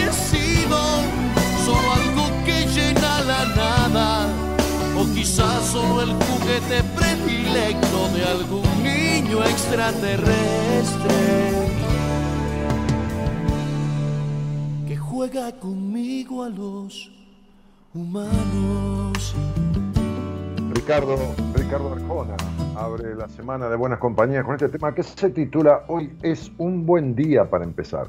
hoy he sido solo algo que llena la nada, o quizás solo el juguete predilecto de algún niño extraterrestre que juega conmigo a los humanos. Ricardo, Ricardo Arjona abre la semana de Buenas Compañías con este tema que se titula Hoy es un buen día para empezar.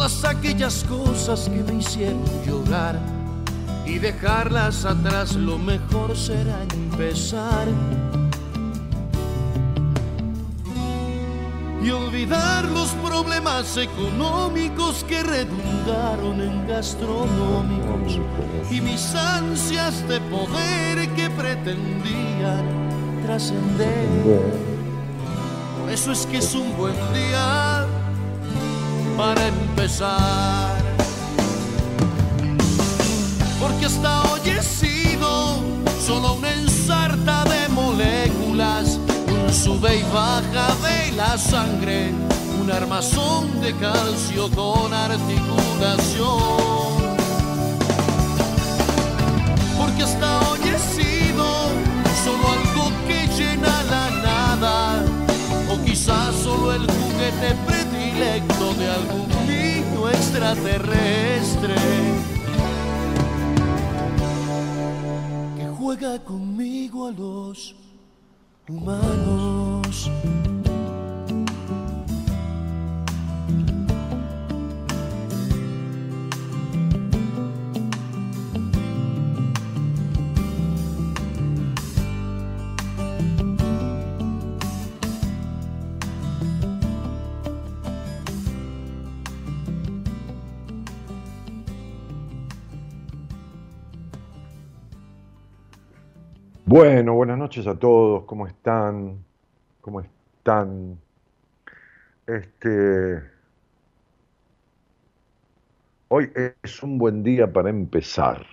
todas aquellas cosas que me hicieron llorar y dejarlas atrás lo mejor será empezar y olvidar los problemas económicos que redundaron en gastronómicos y mis ansias de poder que pretendían trascender. Por eso es que es un buen día para empezar. Porque hasta hoy he sido solo una ensarta de moléculas, un sube y baja de la sangre, un armazón de calcio con articulación. Porque hasta hoy he sido solo algo que llena la nada, o quizás solo el juguete de algún niño extraterrestre. que Juega conmigo a los humanos. Bueno, buenas noches a todos, ¿cómo están? ¿Cómo están? Este Hoy es un buen día para empezar.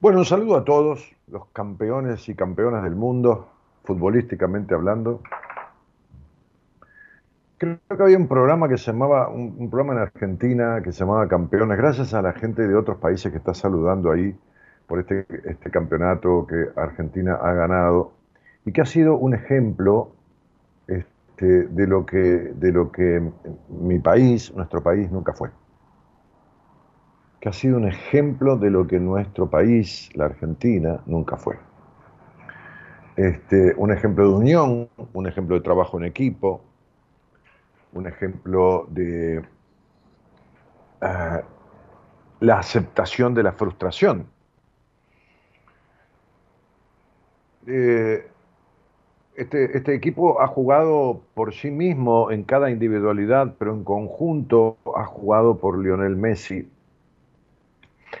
Bueno, un saludo a todos los campeones y campeonas del mundo, futbolísticamente hablando. Creo que había un programa que se llamaba, un, un programa en Argentina que se llamaba Campeones, gracias a la gente de otros países que está saludando ahí por este, este campeonato que Argentina ha ganado y que ha sido un ejemplo este, de, lo que, de lo que mi país, nuestro país, nunca fue. Que ha sido un ejemplo de lo que nuestro país, la Argentina, nunca fue. Este, un ejemplo de unión, un ejemplo de trabajo en equipo, un ejemplo de ah, la aceptación de la frustración Eh, este, este, equipo ha jugado por sí mismo en cada individualidad, pero en conjunto ha jugado por Lionel Messi,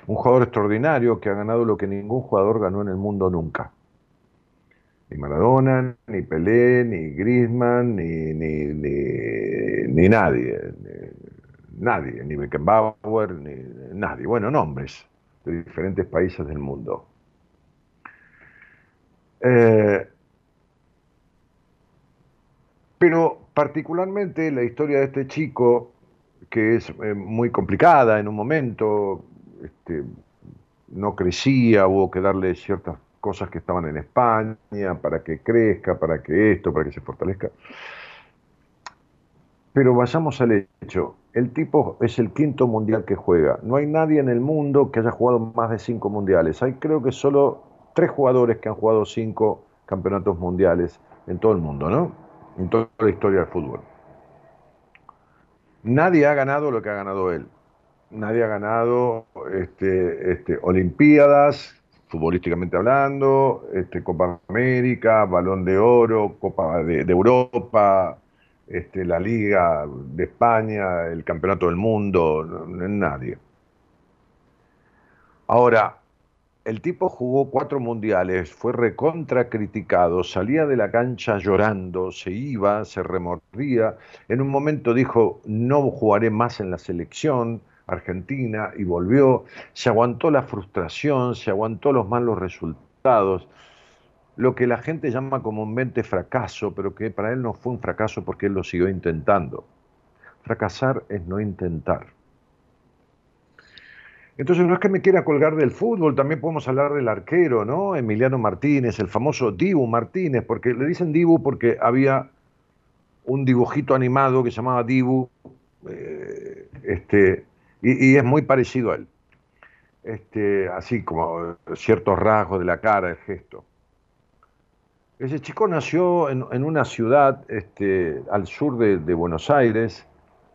un jugador extraordinario que ha ganado lo que ningún jugador ganó en el mundo nunca. Ni Maradona, ni Pelé, ni Griezmann, ni, ni, nadie. nadie, ni Beckenbauer, ni nadie. Bueno, nombres de diferentes países del mundo. Eh, pero particularmente la historia de este chico, que es eh, muy complicada en un momento, este, no crecía, hubo que darle ciertas cosas que estaban en España para que crezca, para que esto, para que se fortalezca. Pero vayamos al hecho, el tipo es el quinto mundial que juega. No hay nadie en el mundo que haya jugado más de cinco mundiales. Hay creo que solo tres jugadores que han jugado cinco campeonatos mundiales en todo el mundo, ¿no? En toda la historia del fútbol. Nadie ha ganado lo que ha ganado él. Nadie ha ganado este, este, Olimpiadas, futbolísticamente hablando, este, Copa América, Balón de Oro, Copa de, Europa, este, la Liga de España, el Campeonato del Mundo, nadie. Ahora, el tipo jugó cuatro mundiales, fue recontra criticado, salía de la cancha llorando, se iba, se remordía. En un momento dijo, no jugaré más en la selección argentina y volvió. Se aguantó la frustración, se aguantó los malos resultados, lo que la gente llama comúnmente fracaso, pero que para él no fue un fracaso porque él lo siguió intentando. Fracasar es no intentar. Entonces no es que me quiera colgar del fútbol, también podemos hablar del arquero, ¿no? Emiliano Martínez, el famoso Dibu Martínez, porque le dicen Dibu porque había un dibujito animado que se llamaba Dibu, eh, este, y, es muy parecido a él. Este, así como ciertos rasgos de la cara, el gesto. Ese chico nació en, una ciudad este, al sur de Buenos Aires,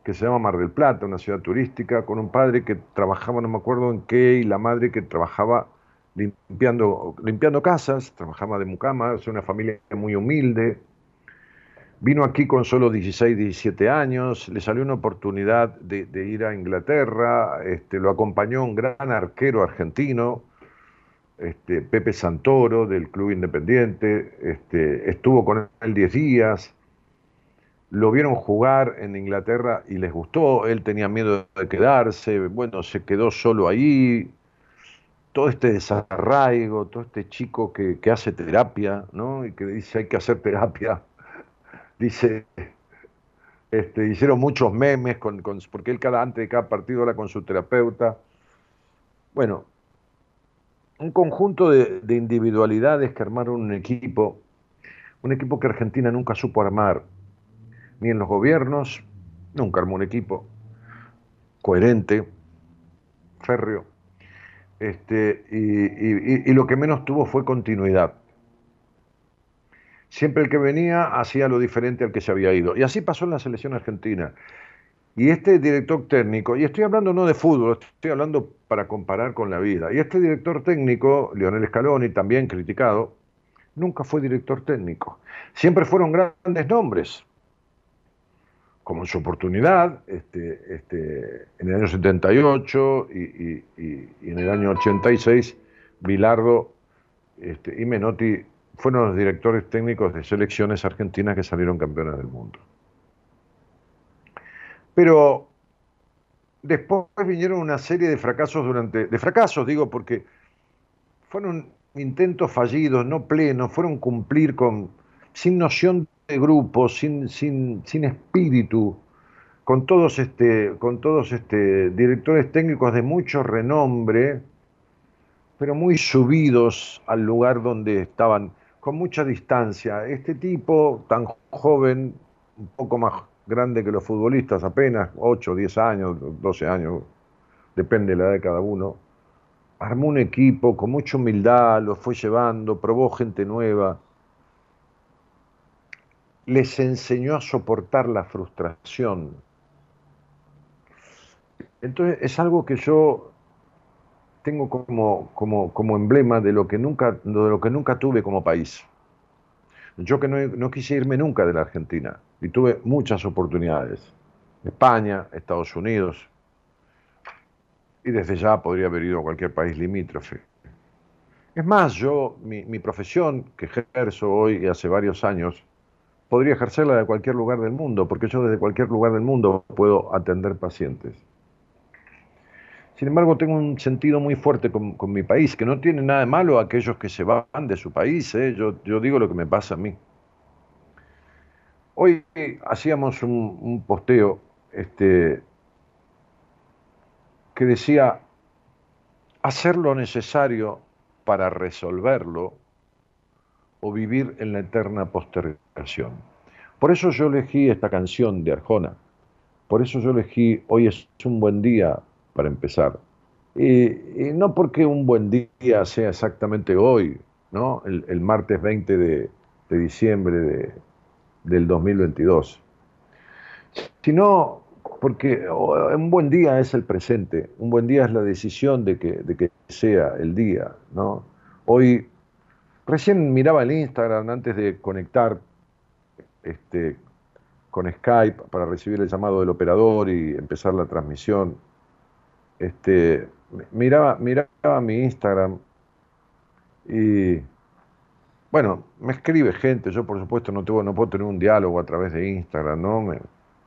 que se llama Mar del Plata, una ciudad turística, con un padre que trabajaba, no me acuerdo en qué, y la madre que trabajaba limpiando, limpiando casas, trabajaba de mucama, es una familia muy humilde. Vino aquí con solo 16, 17 años, le salió una oportunidad de, ir a Inglaterra, este, lo acompañó un gran arquero argentino, este, Pepe Santoro, del Club Independiente, este, estuvo con él 10 días, lo vieron jugar en Inglaterra y les gustó, él tenía miedo de quedarse, bueno, se quedó solo ahí, todo este desarraigo, todo este chico que, hace terapia, ¿no? Y que dice hay que hacer terapia, dice, este, hicieron muchos memes, con, porque él cada, antes de cada partido habla con su terapeuta. Bueno, un conjunto de, de, individualidades que armaron un equipo, un equipo que Argentina nunca supo armar, ni en los gobiernos, nunca armó un equipo coherente, férreo, este, y, lo que menos tuvo fue continuidad. Siempre el que venía hacía lo diferente al que se había ido. Y así pasó en la selección argentina. Y este director técnico, y estoy hablando no de fútbol, estoy hablando para comparar con la vida. Y este director técnico, Lionel Scaloni, también criticado, nunca fue director técnico. Siempre fueron grandes nombres, como en su oportunidad, este, este, en el año 78 y, en el año 86, Bilardo este, y Menotti fueron los directores técnicos de selecciones argentinas que salieron campeonas del mundo. Pero después vinieron una serie de fracasos durante, de fracasos digo porque fueron intentos fallidos, no plenos, fueron cumplir con, sin noción de grupo, sin, sin, sin espíritu, con todos, este, con todos este, directores técnicos de mucho renombre, pero muy subidos al lugar donde estaban, con mucha distancia. Este tipo tan joven, un poco más grande que los futbolistas, apenas 8, 10 años, 12 años, depende de la edad de cada uno, armó un equipo con mucha humildad, lo fue llevando, probó gente nueva les enseñó a soportar la frustración. Entonces es algo que yo tengo como, como, como emblema de lo, que nunca, de lo que nunca tuve como país. Yo que no, no quise irme nunca de la Argentina y tuve muchas oportunidades. España, Estados Unidos, y desde ya podría haber ido a cualquier país limítrofe. Es más, yo, mi, mi profesión que ejerzo hoy y hace varios años, podría ejercerla de cualquier lugar del mundo, porque yo desde cualquier lugar del mundo puedo atender pacientes. Sin embargo, tengo un sentido muy fuerte con, mi país, que no tiene nada de malo aquellos que se van de su país. ¿eh? Yo, digo lo que me pasa a mí. Hoy hacíamos un, posteo este, que decía, hacer lo necesario para resolverlo o vivir en la eterna postergación. Por eso yo elegí esta canción de Arjona, por eso yo elegí Hoy es un buen día para empezar. Y, no porque un buen día sea exactamente hoy, ¿no? el, martes 20 de, diciembre de, del 2022, sino porque un buen día es el presente, un buen día es la decisión de que, de que sea el día. ¿no? Hoy Recién miraba el Instagram antes de conectar este, con Skype para recibir el llamado del operador y empezar la transmisión. Este, miraba, miraba mi Instagram y bueno, me escribe gente, yo por supuesto no, tengo, puedo tener un diálogo a través de Instagram, ¿no? Me,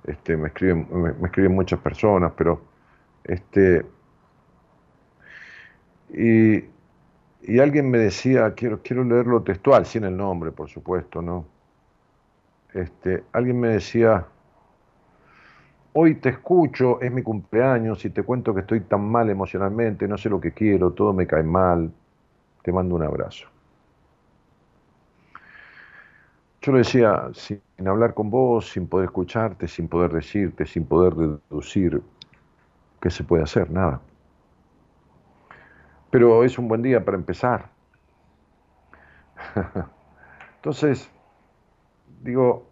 este, escriben, me, escriben muchas personas, pero este, y y alguien me decía, quiero, quiero leerlo textual, sin el nombre, por supuesto, ¿no? Este, alguien me decía, hoy te escucho, es mi cumpleaños y te cuento que estoy tan mal emocionalmente, no sé lo que quiero, todo me cae mal, te mando un abrazo. Yo le decía, sin hablar con vos, sin poder escucharte, sin poder decirte, sin poder deducir, ¿qué se puede hacer? Nada pero es un buen día para empezar. Entonces, digo,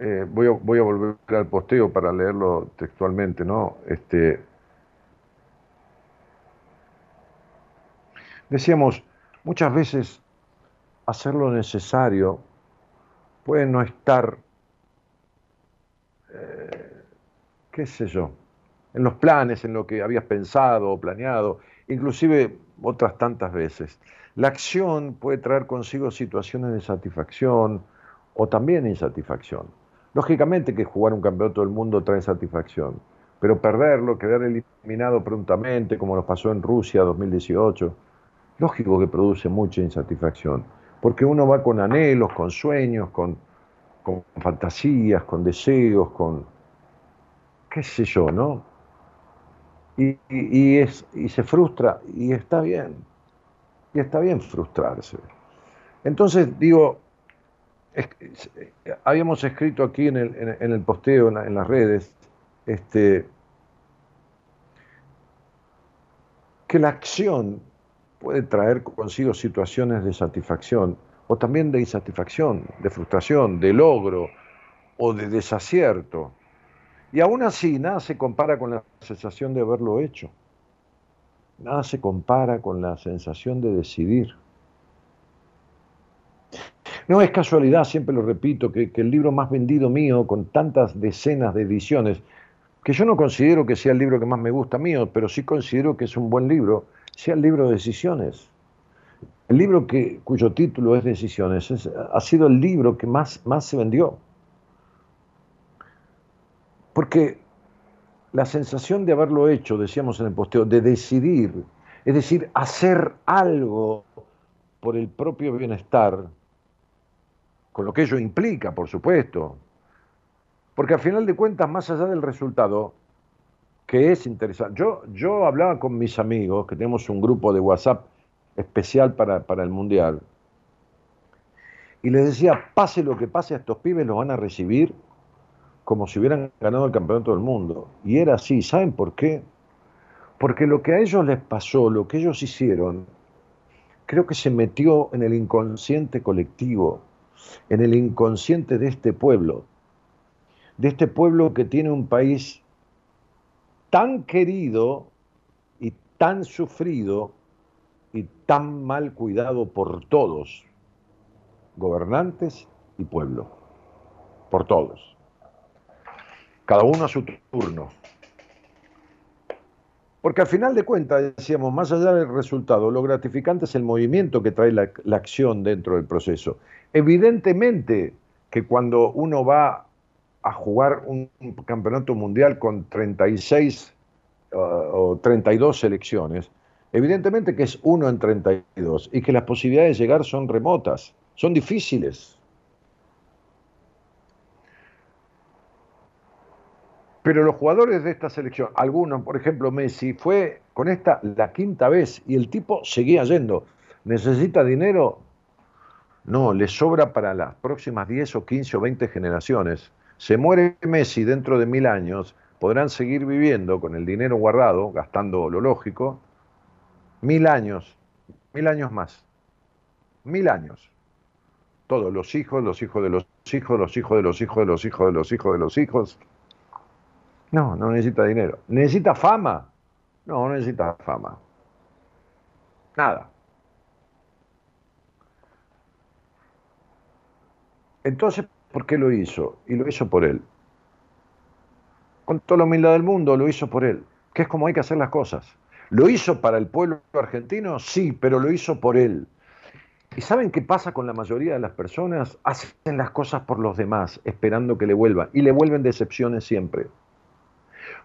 eh, voy, a, voy, a, volver al posteo para leerlo textualmente, ¿no? Este, decíamos, muchas veces hacer lo necesario puede no estar, eh, qué sé yo, en los planes, en lo que habías pensado o planeado, inclusive otras tantas veces. La acción puede traer consigo situaciones de satisfacción o también insatisfacción. Lógicamente que jugar un campeonato del mundo trae satisfacción, pero perderlo, quedar eliminado prontamente, como nos pasó en Rusia 2018, lógico que produce mucha insatisfacción, porque uno va con anhelos, con sueños, con, con fantasías, con deseos, con qué sé yo, ¿no? Y, es, y se frustra, y está bien, y está bien frustrarse. Entonces, digo, habíamos escrito aquí en el, en, el posteo, en, las redes, este, que la acción puede traer consigo situaciones de satisfacción o también de insatisfacción, de frustración, de logro o de desacierto. Y aún así, nada se compara con la sensación de haberlo hecho. Nada se compara con la sensación de decidir. No es casualidad, siempre lo repito, que, el libro más vendido mío, con tantas decenas de ediciones, que yo no considero que sea el libro que más me gusta mío, pero sí considero que es un buen libro, sea el libro de decisiones. El libro cuyo título es Decisiones ha sido el libro que más se vendió. Porque la sensación de haberlo hecho, decíamos en el posteo, de decidir, es decir, hacer algo por el propio bienestar, con lo que ello implica, por supuesto. Porque al final de cuentas, más allá del resultado, que es interesante, yo, yo hablaba con mis amigos, que tenemos un grupo de WhatsApp especial para, para el Mundial, y les decía, pase lo que pase, a estos pibes los van a recibir como si hubieran ganado el campeonato del mundo. Y era así, ¿saben por qué? Porque lo que a ellos les pasó, lo que ellos hicieron, creo que se metió en el inconsciente colectivo, en el inconsciente de este pueblo, de este pueblo que tiene un país tan querido y tan sufrido y tan mal cuidado por todos, gobernantes y pueblo, por todos cada uno a su turno. Porque al final de cuentas, decíamos, más allá del resultado, lo gratificante es el movimiento que trae la, acción dentro del proceso. Evidentemente que cuando uno va a jugar un, campeonato mundial con 36 uh, o 32 selecciones, evidentemente que es uno en 32 y que las posibilidades de llegar son remotas, son difíciles. Pero los jugadores de esta selección, algunos, por ejemplo Messi, fue con esta la quinta vez y el tipo seguía yendo. ¿Necesita dinero? No, le sobra para las próximas 10 o 15 o 20 generaciones. Se muere Messi dentro de mil años, podrán seguir viviendo con el dinero guardado, gastando lo lógico, mil años, mil años más. Mil años. Todos los hijos, los hijos de los hijos, los hijos de los hijos de los hijos de los hijos de los hijos. No, no necesita dinero. ¿Necesita fama? No, no necesita fama. Nada. Entonces, ¿por qué lo hizo? Y lo hizo por él. Con toda la humildad del mundo, lo hizo por él, que es como hay que hacer las cosas. ¿Lo hizo para el pueblo argentino? Sí, pero lo hizo por él. ¿Y saben qué pasa con la mayoría de las personas? Hacen las cosas por los demás, esperando que le vuelvan. Y le vuelven decepciones siempre.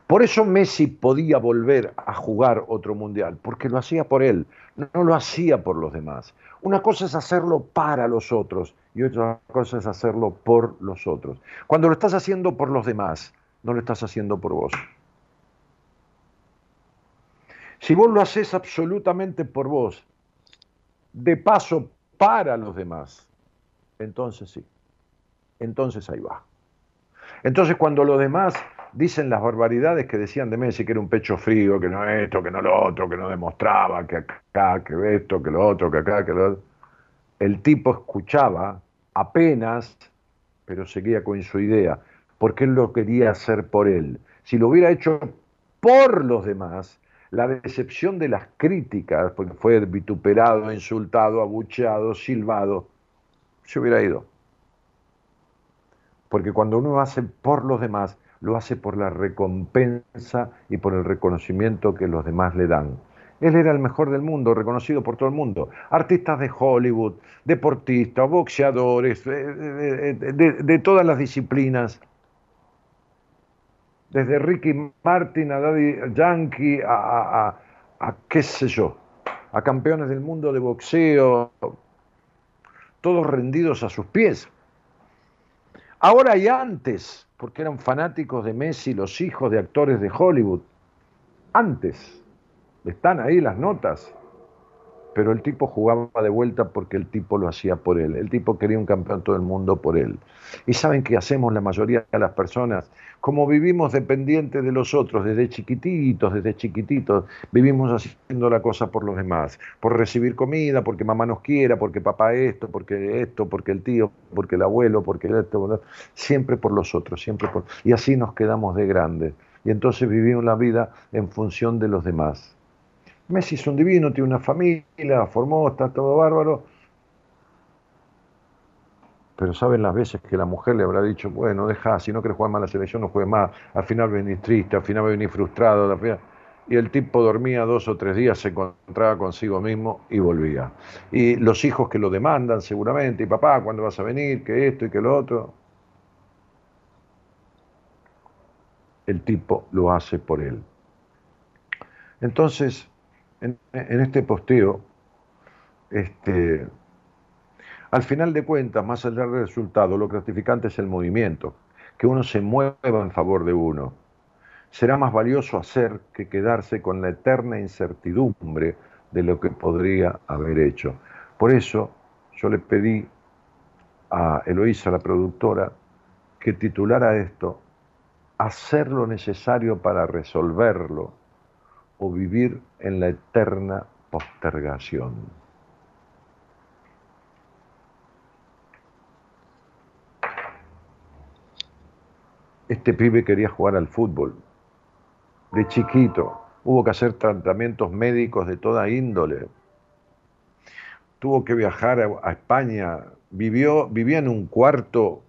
Por eso Messi podía volver a jugar otro mundial, porque lo hacía por él, no lo hacía por los demás. Una cosa es hacerlo para los otros y otra cosa es hacerlo por los otros. Cuando lo estás haciendo por los demás, no lo estás haciendo por vos. Si vos lo haces absolutamente por vos, de paso para los demás, entonces sí, entonces ahí va. Entonces cuando los demás dicen las barbaridades que decían de Messi, que era un pecho frío, que no esto, que no lo otro, que no demostraba, que acá, que esto, que lo otro, que acá, que lo otro. El tipo escuchaba apenas, pero seguía con su idea, porque él lo quería hacer por él. Si lo hubiera hecho por los demás, la decepción de las críticas, porque fue vituperado, insultado, abucheado, silbado, se hubiera ido. Porque cuando uno hace por los demás, lo hace por la recompensa y por el reconocimiento que los demás le dan. Él era el mejor del mundo, reconocido por todo el mundo. Artistas de Hollywood, deportistas, boxeadores, de, todas las disciplinas. Desde Ricky Martin a Daddy Yankee, a, a qué sé yo, a campeones del mundo de boxeo, todos rendidos a sus pies. Ahora y antes, porque eran fanáticos de Messi, los hijos de actores de Hollywood. Antes, están ahí las notas pero el tipo jugaba de vuelta porque el tipo lo hacía por él. El tipo quería un campeón todo el mundo por él. Y saben qué hacemos la mayoría de las personas, como vivimos dependientes de los otros desde chiquititos, desde chiquititos, vivimos haciendo la cosa por los demás, por recibir comida, porque mamá nos quiera, porque papá esto, porque esto, porque el tío, porque el abuelo, porque esto, siempre por los otros, siempre por... Y así nos quedamos de grandes. Y entonces vivimos la vida en función de los demás. Messi es un divino, tiene una familia, formó, está todo bárbaro. Pero saben las veces que la mujer le habrá dicho, bueno, deja, si no quieres jugar más la selección, no juegues más. Al final venís triste, al final venís frustrado. Y el tipo dormía dos o tres días, se encontraba consigo mismo y volvía. Y los hijos que lo demandan seguramente, y papá, ¿cuándo vas a venir? Que esto y que lo otro. El tipo lo hace por él. Entonces, en, este posteo, este, al final de cuentas, más allá del resultado, lo gratificante es el movimiento, que uno se mueva en favor de uno. Será más valioso hacer que quedarse con la eterna incertidumbre de lo que podría haber hecho. Por eso yo le pedí a Eloísa, la productora, que titulara esto, hacer lo necesario para resolverlo o vivir en la eterna postergación. Este pibe quería jugar al fútbol. De chiquito hubo que hacer tratamientos médicos de toda índole. Tuvo que viajar a, España. Vivió, vivía en un cuarto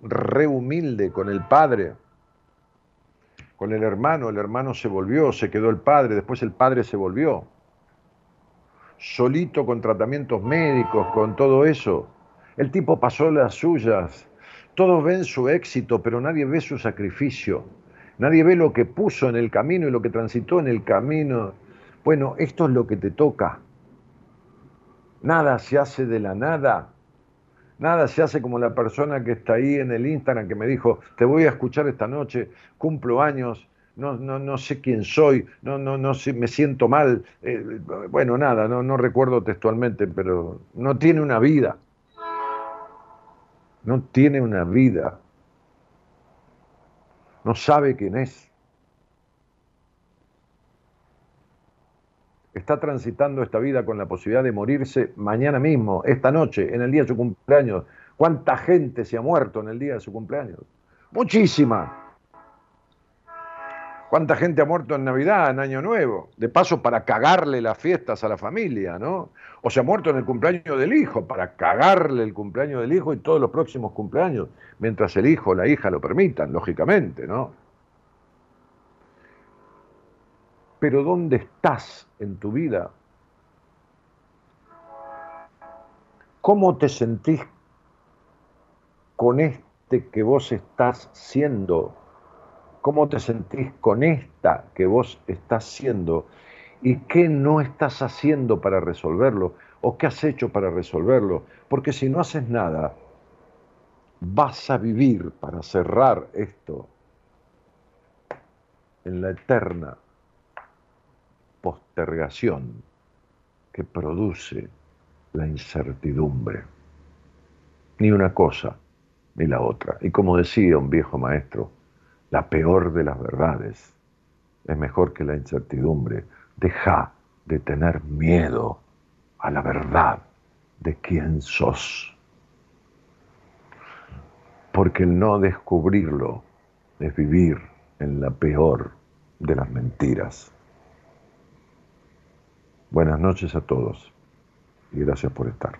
re humilde con el padre con el hermano, el hermano se volvió, se quedó el padre, después el padre se volvió. Solito con tratamientos médicos, con todo eso. El tipo pasó las suyas. Todos ven su éxito, pero nadie ve su sacrificio. Nadie ve lo que puso en el camino y lo que transitó en el camino. Bueno, esto es lo que te toca. Nada se hace de la nada. Nada se hace como la persona que está ahí en el Instagram que me dijo, te voy a escuchar esta noche, cumplo años, no, no, no sé quién soy, no, no, no me siento mal. Eh, bueno, nada, no, no recuerdo textualmente, pero no tiene una vida. No tiene una vida. No sabe quién es. Está transitando esta vida con la posibilidad de morirse mañana mismo, esta noche, en el día de su cumpleaños. ¿Cuánta gente se ha muerto en el día de su cumpleaños? Muchísima. ¿Cuánta gente ha muerto en Navidad, en Año Nuevo? De paso para cagarle las fiestas a la familia, ¿no? O se ha muerto en el cumpleaños del hijo, para cagarle el cumpleaños del hijo y todos los próximos cumpleaños, mientras el hijo o la hija lo permitan, lógicamente, ¿no? Pero ¿dónde estás en tu vida? ¿Cómo te sentís con este que vos estás siendo? ¿Cómo te sentís con esta que vos estás siendo? ¿Y qué no estás haciendo para resolverlo? ¿O qué has hecho para resolverlo? Porque si no haces nada, vas a vivir para cerrar esto en la eterna postergación que produce la incertidumbre. Ni una cosa ni la otra. Y como decía un viejo maestro, la peor de las verdades es mejor que la incertidumbre. Deja de tener miedo a la verdad de quién sos. Porque el no descubrirlo es vivir en la peor de las mentiras. Buenas noches a todos y gracias por estar.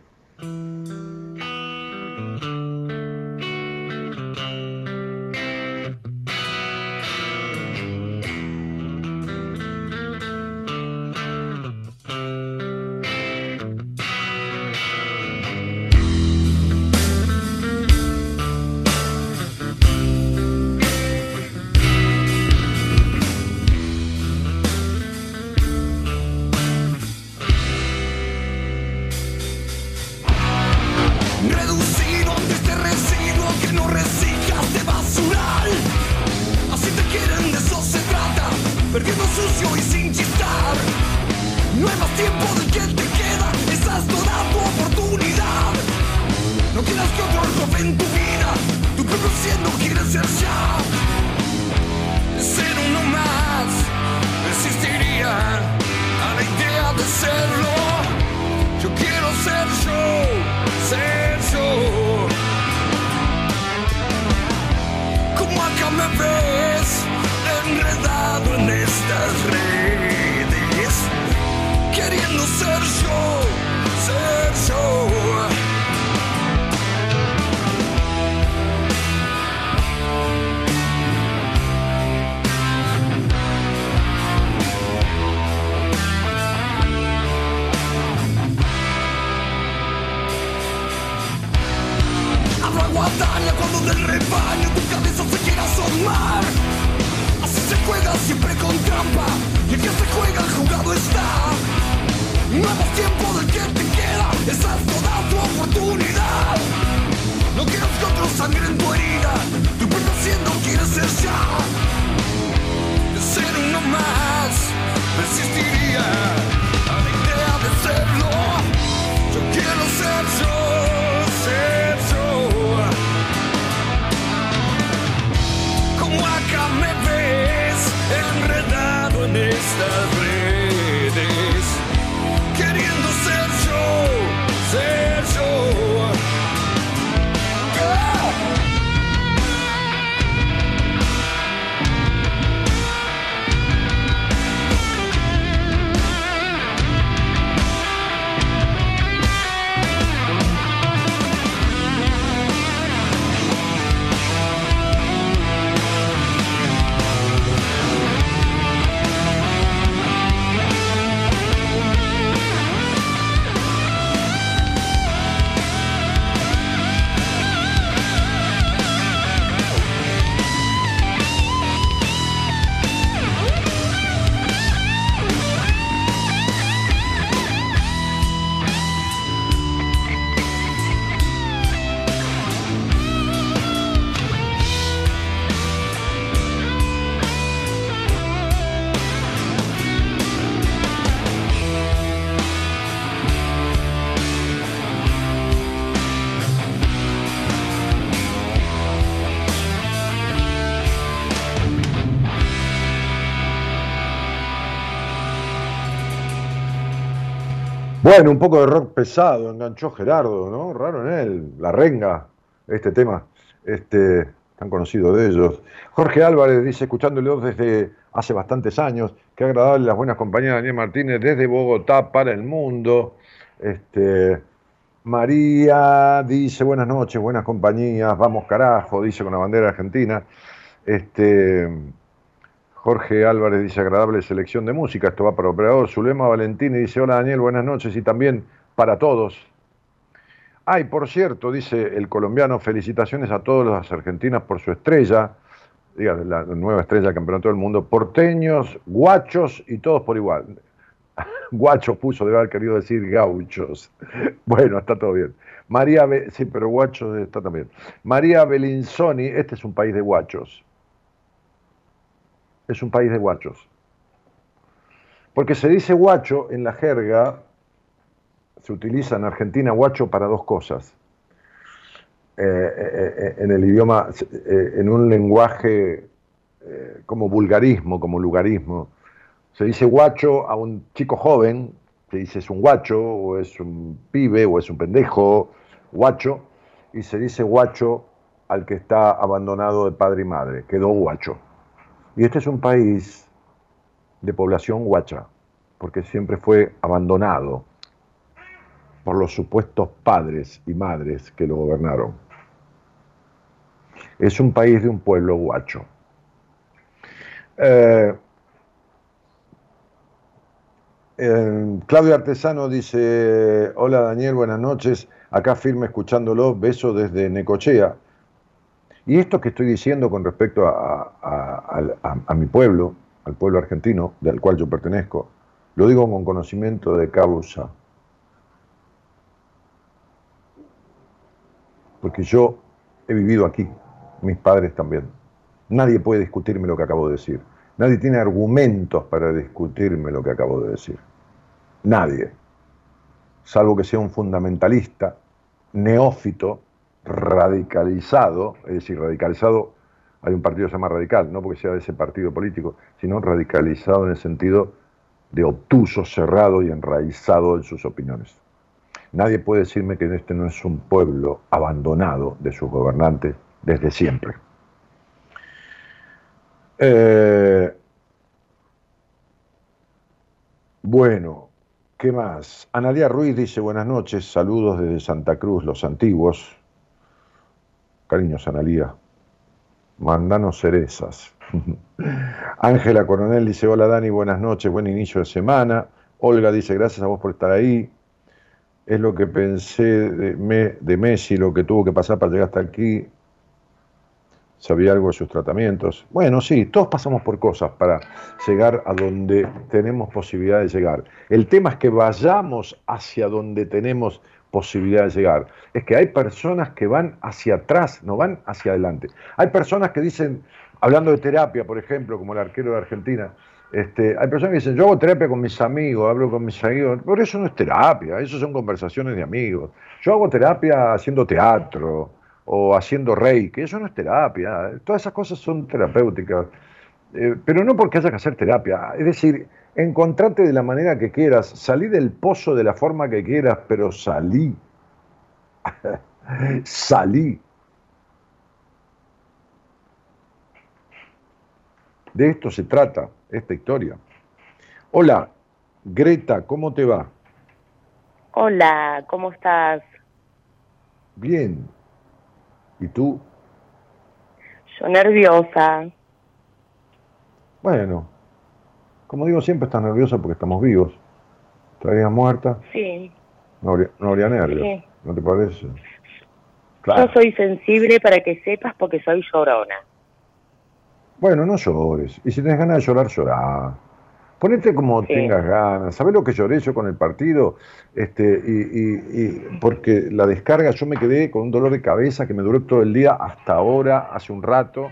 Bueno, un poco de rock pesado, enganchó Gerardo, ¿no? Raro en él, La Renga, este tema, este, tan conocido de ellos. Jorge Álvarez dice, escuchándolo desde hace bastantes años, qué agradable las buenas compañías de Daniel Martínez desde Bogotá para el mundo. Este, María dice, buenas noches, buenas compañías, vamos carajo, dice con la bandera argentina. Este, Jorge Álvarez dice agradable selección de música, esto va para operador. Zulema Valentini dice hola Daniel, buenas noches y también para todos. Ay, por cierto, dice el colombiano, felicitaciones a todos los argentinas por su estrella, diga, la nueva estrella del campeonato del mundo, porteños, guachos y todos por igual. Guachos puso, debe haber querido decir gauchos. Bueno, está todo bien. María, sí, pero guachos está también. María Belinzoni, este es un país de guachos es un país de guachos. Porque se dice guacho en la jerga, se utiliza en Argentina guacho para dos cosas. Eh, eh, eh, en el idioma, en un lenguaje como vulgarismo, como lugarismo. Se dice guacho a un chico joven, se dice es un guacho, o es un pibe, o es un pendejo, guacho, y se dice guacho al que está abandonado de padre y madre, quedó guacho. Y este es un país de población guacha, porque siempre fue abandonado por los supuestos padres y madres que lo gobernaron. Es un país de un pueblo guacho. Eh, eh, Claudio Artesano dice, hola Daniel, buenas noches, acá firme escuchándolo, beso desde Necochea. Y esto que estoy diciendo con respecto a, a, mi pueblo, al pueblo argentino, del cual yo pertenezco, lo digo con conocimiento de causa. Porque yo he vivido aquí, mis padres también. Nadie puede discutirme lo que acabo de decir. Nadie tiene argumentos para discutirme lo que acabo de decir. Nadie. Salvo que sea un fundamentalista, neófito, radicalizado, es decir, radicalizado, hay un partido que se llama radical, no porque sea de ese partido político, sino radicalizado en el sentido de obtuso, cerrado y enraizado en sus opiniones. Nadie puede decirme que este no es un pueblo abandonado de sus gobernantes desde siempre. Eh, bueno, ¿qué más? Analia Ruiz dice buenas noches, saludos desde Santa Cruz, los antiguos. Cariños, Analía. Mandanos cerezas. Ángela Coronel dice, hola Dani, buenas noches, buen inicio de semana. Olga dice, gracias a vos por estar ahí. Es lo que pensé de, de Messi, lo que tuvo que pasar para llegar hasta aquí sabía algo de sus tratamientos. Bueno, sí, todos pasamos por cosas para llegar a donde tenemos posibilidad de llegar. El tema es que vayamos hacia donde tenemos posibilidad de llegar. Es que hay personas que van hacia atrás, no van hacia adelante. Hay personas que dicen, hablando de terapia, por ejemplo, como el arquero de Argentina, este, hay personas que dicen, yo hago terapia con mis amigos, hablo con mis amigos, pero eso no es terapia, eso son conversaciones de amigos. Yo hago terapia haciendo teatro, o haciendo reiki, eso no es terapia, todas esas cosas son terapéuticas, eh, pero no porque haya que hacer terapia, es decir, encontrate de la manera que quieras, salí del pozo de la forma que quieras, pero salí, salí. De esto se trata esta historia. Hola, Greta, ¿cómo te va? Hola, ¿cómo estás? Bien, ¿Y tú? Yo nerviosa. Bueno, como digo, siempre estás nerviosa porque estamos vivos. ¿Estarías muerta? Sí. No habría, no habría nervios, ¿no te parece? Yo soy sensible para que sepas porque soy llorona. Bueno, no llores. Y si tienes ganas de llorar, llorá. Ponete como tengas ganas. ¿Sabes lo que lloré yo con el partido? Este, y, porque la descarga, yo me quedé con un dolor de cabeza que me duró todo el día hasta ahora, hace un rato.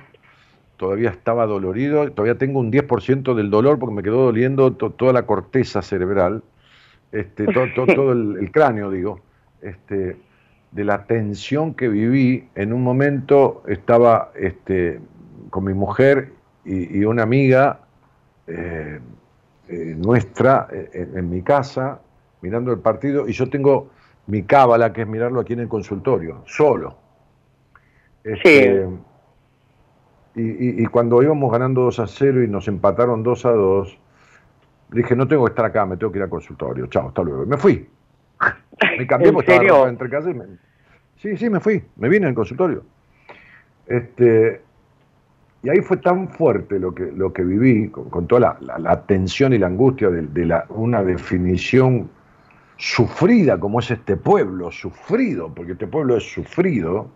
Todavía estaba dolorido, todavía tengo un 10% del dolor porque me quedó doliendo toda la corteza cerebral, este, todo, el, cráneo, digo, este, de la tensión que viví. En un momento estaba este, con mi mujer y, una amiga. Eh, eh, nuestra eh, en, mi casa, mirando el partido, y yo tengo mi cábala, que es mirarlo aquí en el consultorio, solo. Este, y, cuando íbamos ganando 2 a 0 y nos empataron 2 a 2, dije, no tengo que estar acá, me tengo que ir al consultorio, chao, hasta luego. Y me fui. Me cambié porque estaba entre casa y me... Sí, sí, me fui, me vine al consultorio. Este, y ahí fue tan fuerte lo que, lo que viví, con, toda la, tensión y la angustia de, la, una definición sufrida como es este pueblo, sufrido, porque este pueblo es sufrido,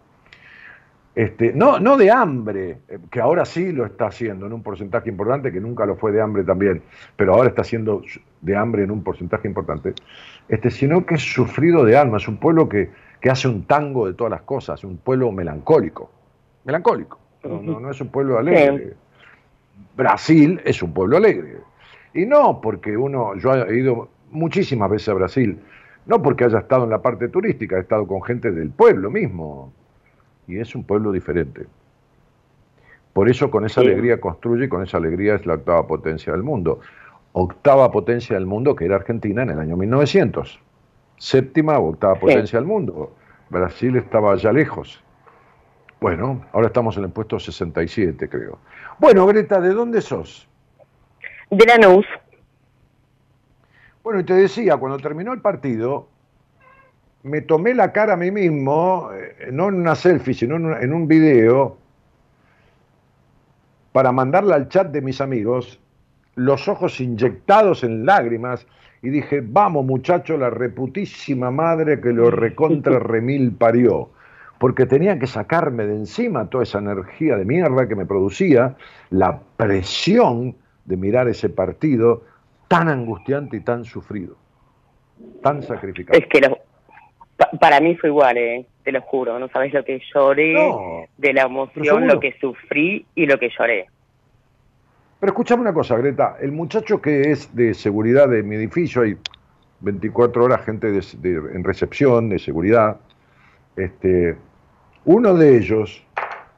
este, no, no de hambre, eh, que ahora sí lo está haciendo en un porcentaje importante, que nunca lo fue de hambre también, pero ahora está siendo de hambre en un porcentaje importante, este, sino que es sufrido de alma, es un pueblo que, que hace un tango de todas las cosas, un pueblo melancólico, melancólico. No, no, es un pueblo alegre. Brasil es un pueblo alegre. Y no porque uno, yo he ido muchísimas veces a Brasil, no porque haya estado en la parte turística, he estado con gente del pueblo mismo. Y es un pueblo diferente. Por eso con esa alegría construye y con esa alegría es la octava potencia del mundo. Octava potencia del mundo que era Argentina en el año 1900. Séptima o octava potencia del mundo. Brasil estaba allá lejos. Bueno, ahora estamos en el puesto 67, creo. Bueno, Greta, ¿de dónde sos? De Lanús. Bueno, y te decía, cuando terminó el partido, me tomé la cara a mí mismo, eh, no en una selfie, sino en un video, para mandarla al chat de mis amigos, los ojos inyectados en lágrimas, y dije, vamos muchacho, la reputísima madre que lo recontra remil parió porque tenía que sacarme de encima toda esa energía de mierda que me producía la presión de mirar ese partido tan angustiante y tan sufrido, tan sacrificado. Es que para mí fue igual, eh, te lo juro, no sabes lo que lloré, de la emoción, lo que sufrí y lo que lloré. Pero escúchame una cosa, Greta, el muchacho que es de seguridad de mi edificio, hay 24 horas gente en recepción, de seguridad, este, uno de ellos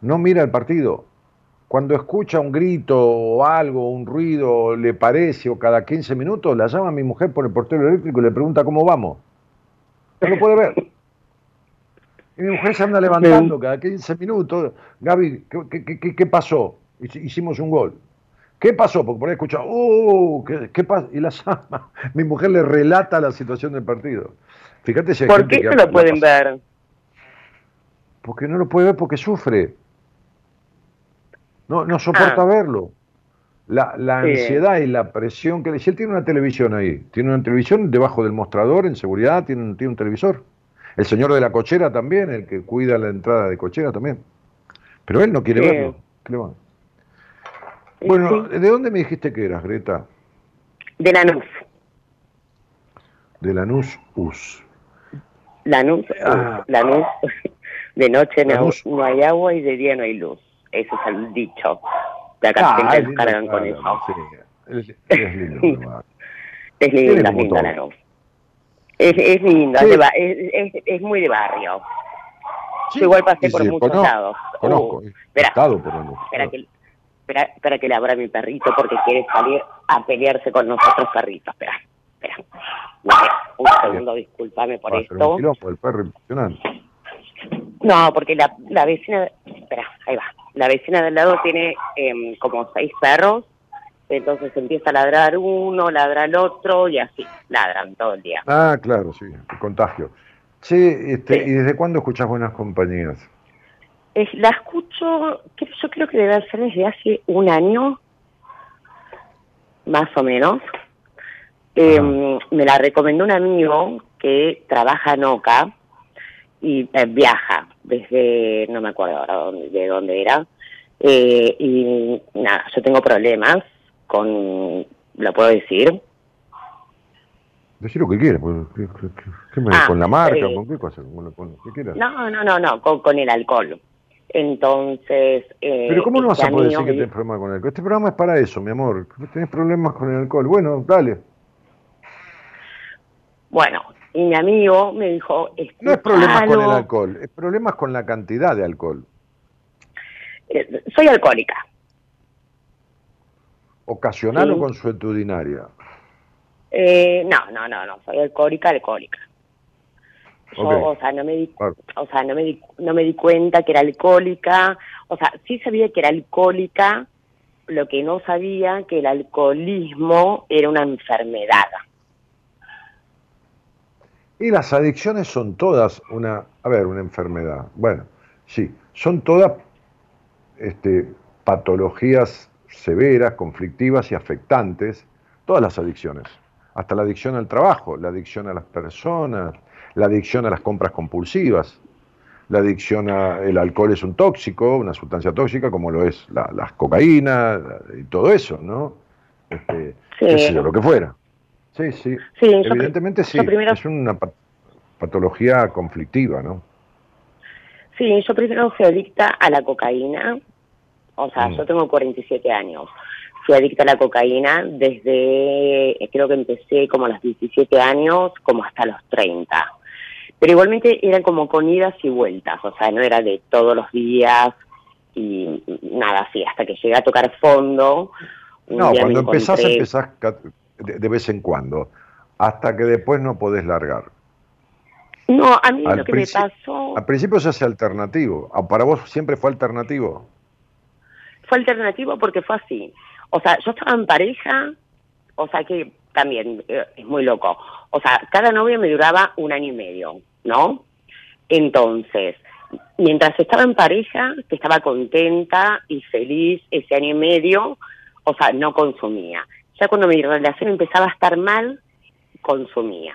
no mira el partido. Cuando escucha un grito o algo, un ruido, le parece, o cada 15 minutos, la llama a mi mujer por el portero eléctrico y le pregunta cómo vamos. No lo puede ver. Y mi mujer se anda levantando cada 15 minutos. Gaby, ¿qué, pasó? Hicimos un gol. ¿Qué pasó? Porque por ahí escucha, ¡uh! ¿Qué, pasa? Y la llama. Mi mujer le relata la situación del partido. Fíjate si hay ¿Por qué no lo pueden ver? Porque no lo puede ver porque sufre. No, no soporta ah. verlo. La, la ansiedad y la presión que le... Si él tiene una televisión ahí, tiene una televisión debajo del mostrador, en seguridad, tiene, tiene un televisor. El señor de la cochera también, el que cuida la entrada de cochera también. Pero él no quiere verlo. Bueno, ¿de dónde me dijiste que eras, Greta? De Lanús. De Lanús US. Lanús, ah. Lanús. De noche no, hay agua y de día no hay luz. Ese es el dicho. De acá ah, siempre cargan con eso. Sí. Es, es lindo. es linda, es linda Lanús. Es, es linda, es, es, muy de barrio. Yo igual pasé por muchos lados. Conozco, uh, espera, por espera que, espera, espera que le abra mi perrito porque quiere salir a pelearse con nosotros perritos. Espera, espera. un segundo, discúlpame por esto. el perro impresionante. No, porque la, la vecina, espera, ahí va. La vecina del lado tiene eh, como seis perros, entonces empieza a ladrar uno, ladra el otro y así, ladran todo el día. Ah, claro, sí, contagio. Sí, este, ¿y desde cuándo escuchas Buenas Compañías? Es, la escucho, yo creo que debe ser desde hace un año, más o menos. Eh, me la recomendó un amigo que trabaja en OCA, y eh, viaja desde, no me acuerdo ahora de dónde era, eh, y nada, yo tengo problemas con, ¿lo puedo decir? Decir lo que quieras, pues, ah, ¿con la marca? Eh, ¿Con qué cosa? ¿Con, qué quieras? No, no, no, no, con, el alcohol. Entonces... Pero ¿cómo no vas a poder decir que tienes problemas con el alcohol? Este programa es para eso, mi amor. Tienes problemas con el alcohol. Bueno, dale. Bueno, y mi amigo me dijo... No es problemas con el alcohol, es problemas con la cantidad de alcohol. Eh, soy alcohólica. ¿Ocasional o consuetudinaria? Eh, no, no, no, no, soy alcohólica, alcohólica. o sea, no me di, o sea, no me di, no me di cuenta que era alcohólica, o sea, sí sabía que era alcohólica, lo que no sabía que el alcoholismo era una enfermedad. Y las adicciones son todas una, a ver, una enfermedad. Bueno, sí, son todas este, patologías severas, conflictivas y afectantes, todas las adicciones, hasta la adicción al trabajo, la adicción a las personas, la adicción a las compras compulsivas, la adicción al alcohol es un tóxico, una sustancia tóxica como lo es la, las cocaína y todo eso, ¿no? Este, sí. lo que fuera. Sí, sí. Evidentemente sí. Es una patología conflictiva, ¿no? Sí, yo primero fui adicta a la cocaína. O sea, mm. yo tengo 47 años. Fui adicta a la cocaína desde, creo que empecé como a los 17 años, como hasta los 30. Pero igualmente eran como con idas y vueltas. O sea, no era de todos los días y nada así, hasta que llegué a tocar fondo. no, cuando empezás, empezás de, vez en cuando, hasta que después no podés largar. No, a mí lo que me pasó... Al principio se hace alternativo. ¿Para vos siempre fue alternativo? Fue alternativo porque fue así. O sea, yo estaba en pareja, o sea que también eh, es muy loco. O sea, cada novia me duraba un año y medio, ¿no? Entonces, mientras estaba en pareja, que estaba contenta y feliz ese año y medio, o sea, no consumía. Ya cuando mi relación empezaba a estar mal, consumía.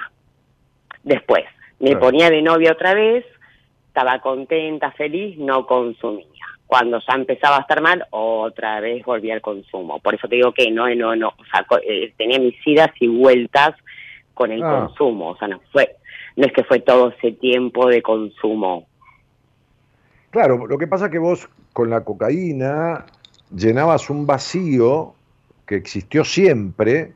Después, me ponía de novia otra vez, estaba contenta, feliz, no consumía. Cuando ya empezaba a estar mal, otra vez volvía al consumo. Por eso te digo que no, no, no, o sea, eh, tenía mis idas y vueltas con el ah. consumo, o sea, no fue, no es que fue todo ese tiempo de consumo. Claro, lo que pasa es que vos con la cocaína llenabas un vacío que existió siempre,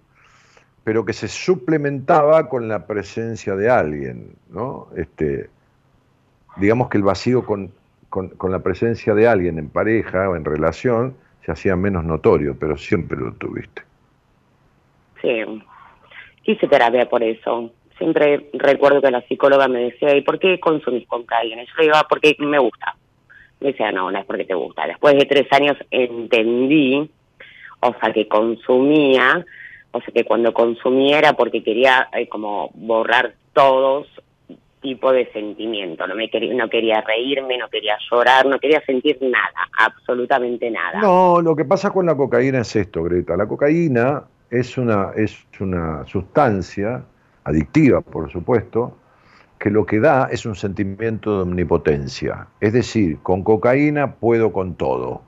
pero que se suplementaba con la presencia de alguien, ¿no? Este, digamos que el vacío con, con, la presencia de alguien en pareja o en relación se hacía menos notorio, pero siempre lo tuviste. Sí, hice terapia por eso. Siempre recuerdo que la psicóloga me decía, ¿y por qué consumís cocaína? Y yo le digo, ah, porque me gusta. Me decía, no, no es porque te gusta. Después de tres años entendí, o sea, que consumía, o sea, que cuando consumía era porque quería eh, como borrar todos tipo de sentimiento, no me quería, no quería reírme, no quería llorar, no quería sentir nada, absolutamente nada. No, lo que pasa con la cocaína es esto, Greta. La cocaína es una, es una sustancia adictiva, por supuesto, que lo que da es un sentimiento de omnipotencia. Es decir, con cocaína puedo con todo.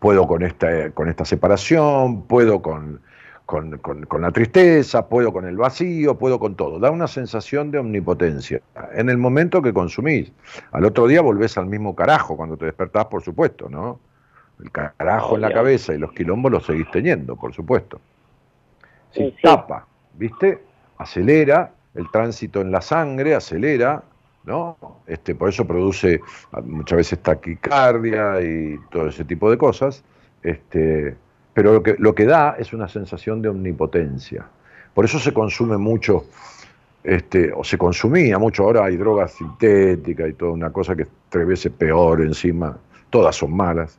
Puedo con esta, con esta separación, puedo con con, la tristeza, puedo con el vacío, puedo con todo. Da una sensación de omnipotencia. En el momento que consumís, al otro día volvés al mismo carajo cuando te despertás, por supuesto, ¿no? El carajo en la cabeza y los quilombos los seguís teniendo, por supuesto. Si tapa, ¿viste? Acelera, el tránsito en la sangre acelera, ¿no? Este, por eso produce muchas veces taquicardia y todo ese tipo de cosas. Este, pero lo que, lo que da es una sensación de omnipotencia. Por eso se consume mucho, este, o se consumía mucho, ahora hay drogas sintéticas y toda una cosa que es tres veces peor encima, todas son malas,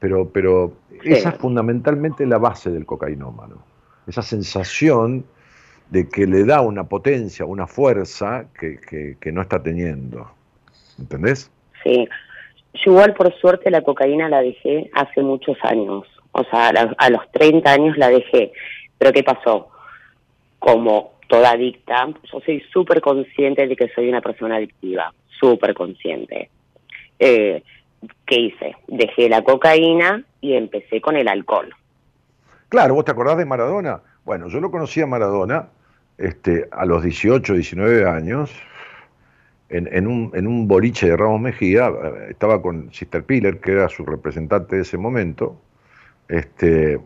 pero, pero esa es fundamentalmente la base del cocainómano, esa sensación de que le da una potencia, una fuerza que, que no está teniendo. ¿Entendés? Sí. Yo igual por suerte la cocaína la dejé hace muchos años o sea, a, los 30 años la dejé. Pero ¿qué pasó? Como toda adicta, yo soy súper consciente de que soy una persona adictiva, súper consciente. Eh, ¿Qué hice? Dejé la cocaína y empecé con el alcohol. Claro, ¿vos te acordás de Maradona? Bueno, yo lo conocí a Maradona este, a los 18, 19 años, en, en, un, en un boliche de Ramos Mejía, eh, estaba con Sister Piller, que era su representante de ese momento, este,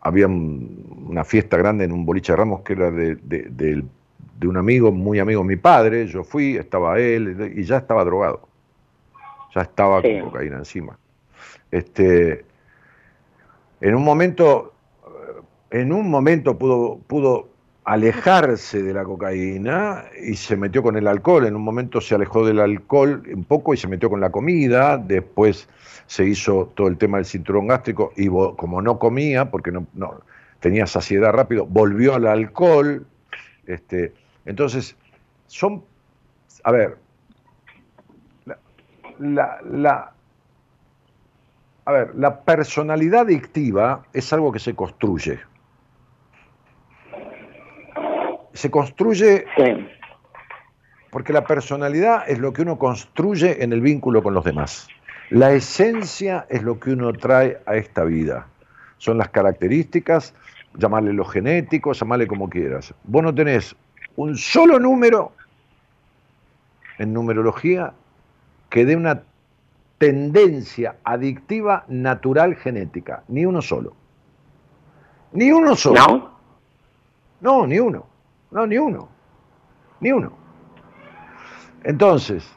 había una fiesta grande en un boliche de Ramos que era de, un amigo, muy amigo de mi padre, yo fui, estaba él y ya estaba drogado, ya estaba con cocaína encima. Este, en un momento, en un momento pudo, pudo alejarse de la cocaína y se metió con el alcohol. En un momento se alejó del alcohol un poco y se metió con la comida. Después se hizo todo el tema del cinturón gástrico y como no comía, porque no, tenía saciedad rápido, volvió al alcohol. Este, entonces, son, a ver, la, a ver, la personalidad adictiva es algo que se construye se construye porque la personalidad es lo que uno construye en el vínculo con los demás. La esencia es lo que uno trae a esta vida. Son las características, llamarle lo genético, llamarle como quieras. Vos no tenés un solo número en numerología que dé una tendencia adictiva natural genética. Ni uno solo. Ni uno solo. No, no ni uno. No, ni uno. Ni uno. Entonces,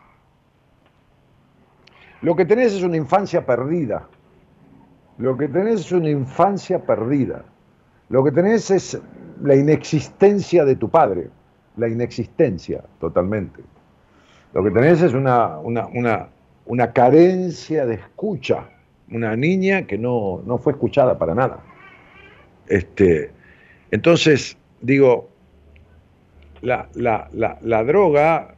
lo que tenés es una infancia perdida. Lo que tenés es una infancia perdida. Lo que tenés es la inexistencia de tu padre. La inexistencia, totalmente. Lo que tenés es una, una, una, carencia de escucha. Una niña que no, no fue escuchada para nada. Este, entonces, digo, la, la, la, la droga,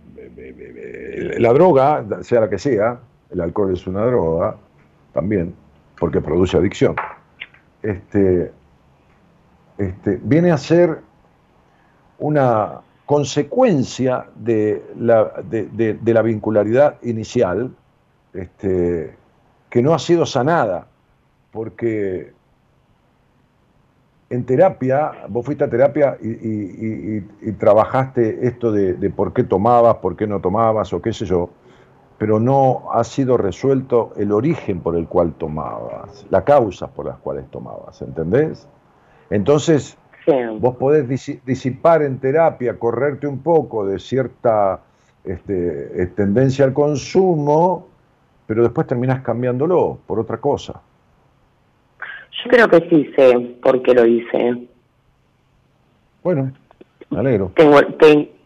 la droga, sea la que sea, el alcohol es una droga también, porque produce adicción, este, este, viene a ser una consecuencia de la, de, la vincularidad inicial, este, que no ha sido sanada, porque en terapia, vos fuiste a terapia y, trabajaste esto de, por qué tomabas, por qué no tomabas o qué sé yo, pero no ha sido resuelto el origen por el cual tomabas, las causas por las cuales tomabas, ¿entendés? Entonces, vos podés disipar en terapia, correrte un poco de cierta este, tendencia al consumo, pero después terminás cambiándolo por otra cosa. Yo creo que sí sé por qué lo hice. Bueno, me alegro. Tengo,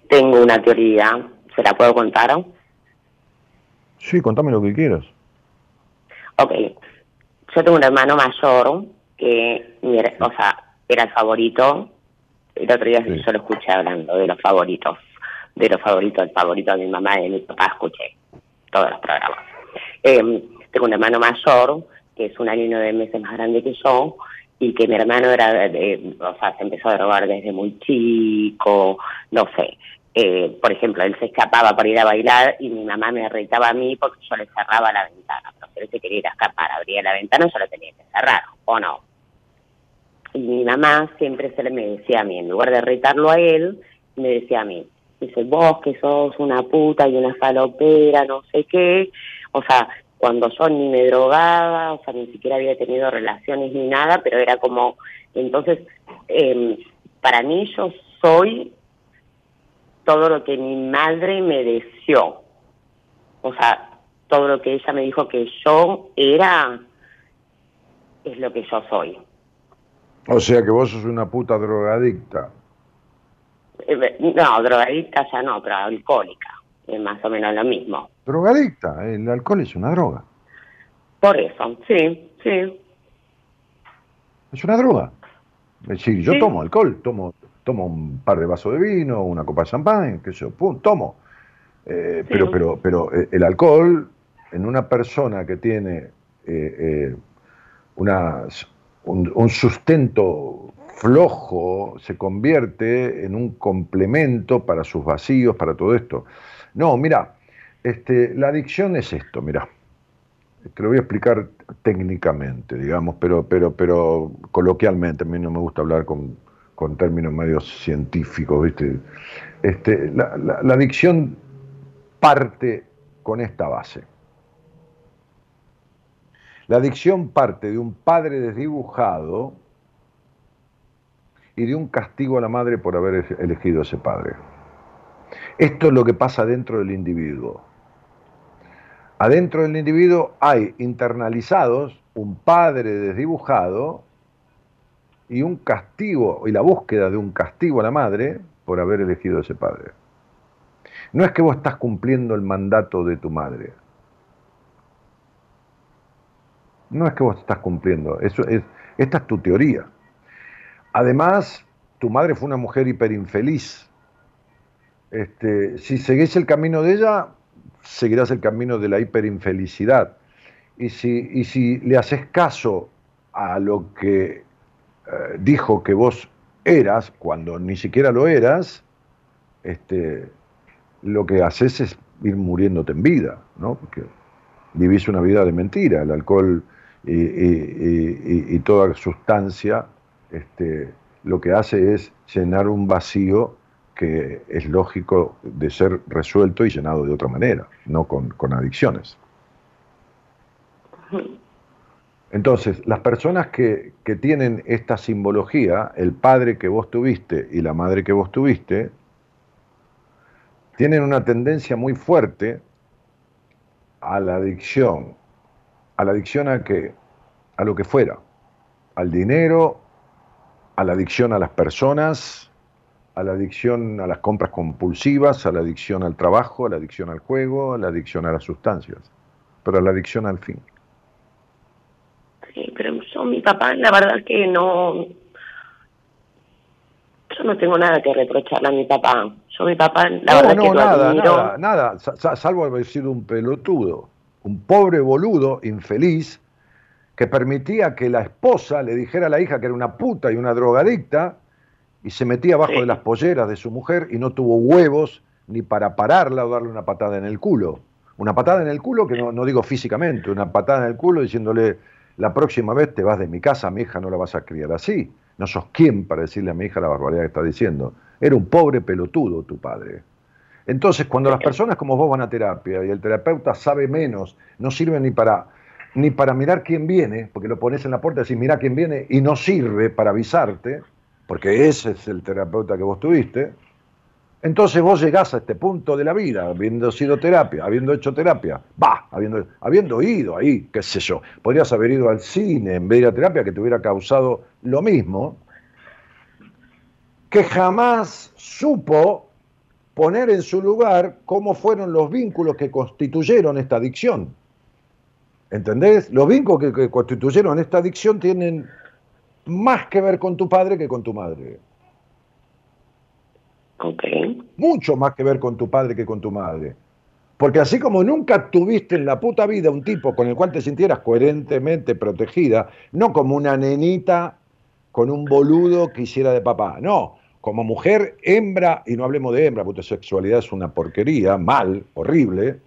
tengo una teoría, ¿se la puedo contar? Sí, contame lo que quieras. Ok, yo tengo un hermano mayor que, o sea, era el favorito. El otro día yo lo escuché hablando de los favoritos, de los favoritos, el favorito de mi mamá y de mi papá, escuché todos los programas. Eh, tengo un hermano mayor que es un año y nueve meses más grande que yo y que mi hermano era, de, o sea, se empezó a drogar desde muy chico, no sé. Eh, por ejemplo, él se escapaba para ir a bailar y mi mamá me retaba a mí porque yo le cerraba la ventana. Pero si él se quería ir a escapar, abría la ventana, yo la tenía que cerrar, ¿o no? Y mi mamá siempre se le me decía a mí, en lugar de retarlo a él, me decía a mí, dice, vos que sos una puta y una falopera, no sé qué. O sea, cuando yo ni me drogaba, o sea, ni siquiera había tenido relaciones ni nada, pero era como, entonces, eh, para mí yo soy todo lo que mi madre me deseó. O sea, todo lo que ella me dijo que yo era, es lo que yo soy. O sea que vos sos una puta drogadicta. Eh, no, drogadicta ya no, pero alcohólica. Es más o menos lo mismo. Drogadicta, el alcohol es una droga. Por eso, sí, sí. Es una droga. Es decir, yo tomo alcohol, tomo tomo un par de vasos de vino, una copa de champán, qué sé yo, pum, tomo. Eh, pero, pero, pero eh, el alcohol en una persona que tiene eh, una, un, sustento flojo se convierte en un complemento para sus vacíos, para todo esto. No, mira, este, la adicción es esto, mira. Te lo voy a explicar técnicamente, digamos, pero, pero, pero coloquialmente. A mí no me gusta hablar con, con términos medios científicos, ¿viste? Este, la, la adicción parte con esta base. La adicción parte de un padre desdibujado y de un castigo a la madre por haber elegido a ese padre. Esto es lo que pasa dentro del individuo. Adentro del individuo hay internalizados un padre desdibujado y un castigo, y la búsqueda de un castigo a la madre por haber elegido a ese padre. No es que vos estás cumpliendo el mandato de tu madre. No es que vos estás cumpliendo, eso es, esta es tu teoría. Además, tu madre fue una mujer hiperinfeliz. Este, si seguís el camino de ella, seguirás el camino de la hiperinfelicidad. Y si, y si le haces caso a lo que eh, dijo que vos eras, cuando ni siquiera lo eras, este, lo que haces es ir muriéndote en vida, ¿no? Porque vivís una vida de mentira, el alcohol y, toda sustancia este, lo que hace es llenar un vacío que es lógico de ser resuelto y llenado de otra manera, no con, con adicciones. Entonces, las personas que, tienen esta simbología, el padre que vos tuviste y la madre que vos tuviste, tienen una tendencia muy fuerte a la adicción. ¿A la adicción a qué? A lo que fuera. Al dinero, a la adicción a las personas, a la adicción a las compras compulsivas, a la adicción al trabajo, a la adicción al juego, a la adicción a las sustancias, pero a la adicción al fin sí, pero yo, mi papá, la verdad que no. Yo no tengo nada que reprocharle a mi papá. Yo, mi papá, la verdad que nada, nada, nada, salvo haber sido un pelotudo, un pobre boludo, infeliz, que permitía que la esposa le dijera a la hija que era una puta y una drogadicta y se metía abajo de las polleras de su mujer y no tuvo huevos ni para pararla o darle una patada en el culo. Una patada en el culo que no, no digo físicamente, una patada en el culo diciéndole, la próxima vez te vas de mi casa, mi hija no la vas a criar así. No sos quien para decirle a mi hija la barbaridad que está diciendo. Era un pobre pelotudo tu padre. Entonces, cuando las personas como vos van a terapia y el terapeuta sabe menos, no sirve ni para ni para mirar quién viene, porque lo pones en la puerta y decís, mira quién viene, y no sirve para avisarte, porque ese es el terapeuta que vos tuviste, entonces vos llegás a este punto de la vida, habiendo sido terapia, habiendo hecho terapia, va, habiendo, habiendo ido ahí, qué sé yo, podrías haber ido al cine en vez de ir a terapia que te hubiera causado lo mismo, que jamás supo poner en su lugar cómo fueron los vínculos que constituyeron esta adicción. ¿Entendés? Los vínculos que, constituyeron esta adicción tienen más que ver con tu padre que con tu madre. Ok. Mucho más que ver con tu padre que con tu madre. Porque así como nunca tuviste en la puta vida un tipo con el cual te sintieras coherentemente protegida, no como una nenita con un boludo que hiciera de papá, no, como mujer hembra, y no hablemos de hembra, porque sexualidad es una porquería, mal, horrible,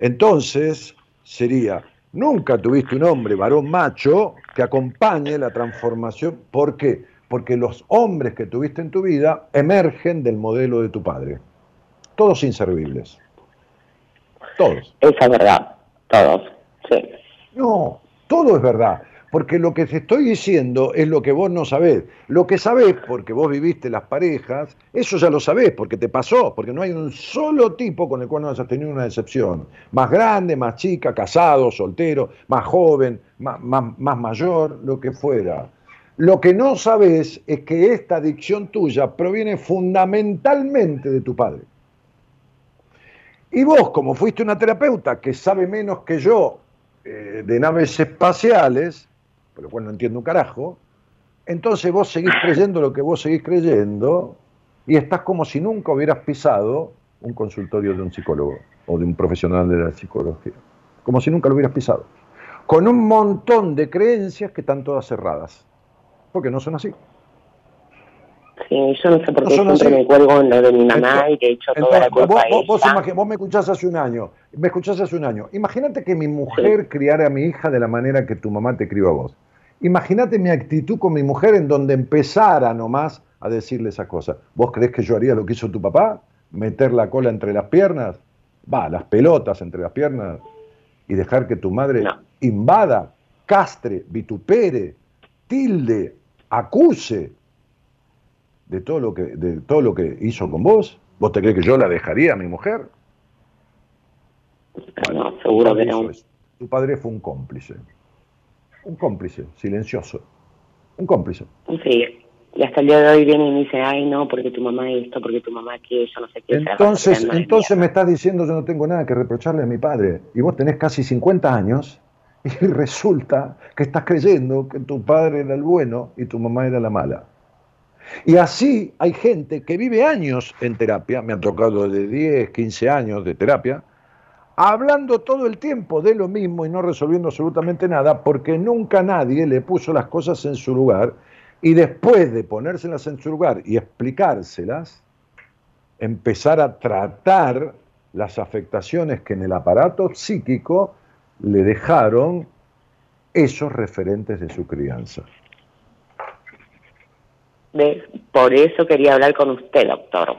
entonces sería, nunca tuviste un hombre, varón macho, que acompañe la transformación. ¿Por qué? Porque los hombres que tuviste en tu vida emergen del modelo de tu padre. Todos inservibles. Todos. Esa es verdad. Todos. Sí. No, todo es verdad. Porque lo que te estoy diciendo es lo que vos no sabés. Lo que sabés, porque vos viviste las parejas, eso ya lo sabés, porque te pasó, porque no hay un solo tipo con el cual no hayas tenido una decepción. Más grande, más chica, casado, soltero, más joven, más, más mayor, lo que fuera. Lo que no sabés es que esta adicción tuya proviene fundamentalmente de tu padre. Y vos, como fuiste una terapeuta que sabe menos que yo eh, de naves espaciales, por lo cual no entiendo un carajo, entonces vos seguís creyendo lo que vos seguís creyendo y estás como si nunca hubieras pisado un consultorio de un psicólogo o de un profesional de la psicología. Como si nunca lo hubieras pisado. Con un montón de creencias que están todas cerradas. Porque no son así. Sí, yo no sé por qué siempre me cuelgo en lo de mi mamá y que he hecho toda la culpa vos, vos, vos, me escuchás hace un año, me escuchás hace un año. Imagínate que mi mujer criara a mi hija de la manera que tu mamá te crió a vos. Imagínate mi actitud con mi mujer en donde empezara nomás a decirle esa cosa. ¿Vos crees que yo haría lo que hizo tu papá? ¿Meter la cola entre las piernas? Va, las pelotas entre las piernas y dejar que tu madre invada, castre, vitupere, tilde, acuse de todo lo que de todo lo que hizo con vos. ¿Vos te crees que yo la dejaría a mi mujer? no, seguro que no. Tu padre fue un cómplice un cómplice, silencioso, un cómplice. Sí, y hasta el día de hoy viene y me dice, ay no, porque tu mamá esto, porque tu mamá aquello, no sé qué. Entonces, entonces me estás diciendo yo no tengo nada que reprocharle a mi padre, y vos tenés casi 50 años, y resulta que estás creyendo que tu padre era el bueno y tu mamá era la mala. Y así hay gente que vive años en terapia, me han tocado de 10, 15 años de terapia, hablando todo el tiempo de lo mismo y no resolviendo absolutamente nada, porque nunca nadie le puso las cosas en su lugar y después de ponérselas en su lugar y explicárselas, empezar a tratar las afectaciones que en el aparato psíquico le dejaron esos referentes de su crianza. Por eso quería hablar con usted, doctor.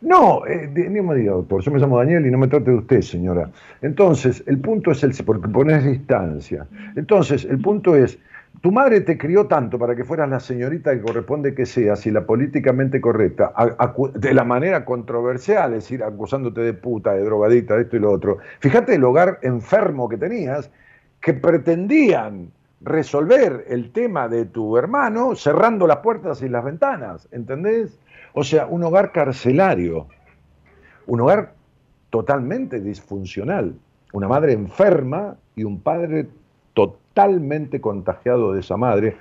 No, eh, ni me diga doctor, yo me llamo Daniel y no me trate de usted, señora. Entonces, el punto es el, porque pones distancia. Entonces, el punto es, tu madre te crió tanto para que fueras la señorita que corresponde que seas y la políticamente correcta, de la manera controversial, es decir, acusándote de puta, de drogadita, de esto y lo otro. Fíjate el hogar enfermo que tenías, que pretendían resolver el tema de tu hermano cerrando las puertas y las ventanas, ¿entendés? O sea, un hogar carcelario, un hogar totalmente disfuncional, una madre enferma y un padre totalmente contagiado de esa madre,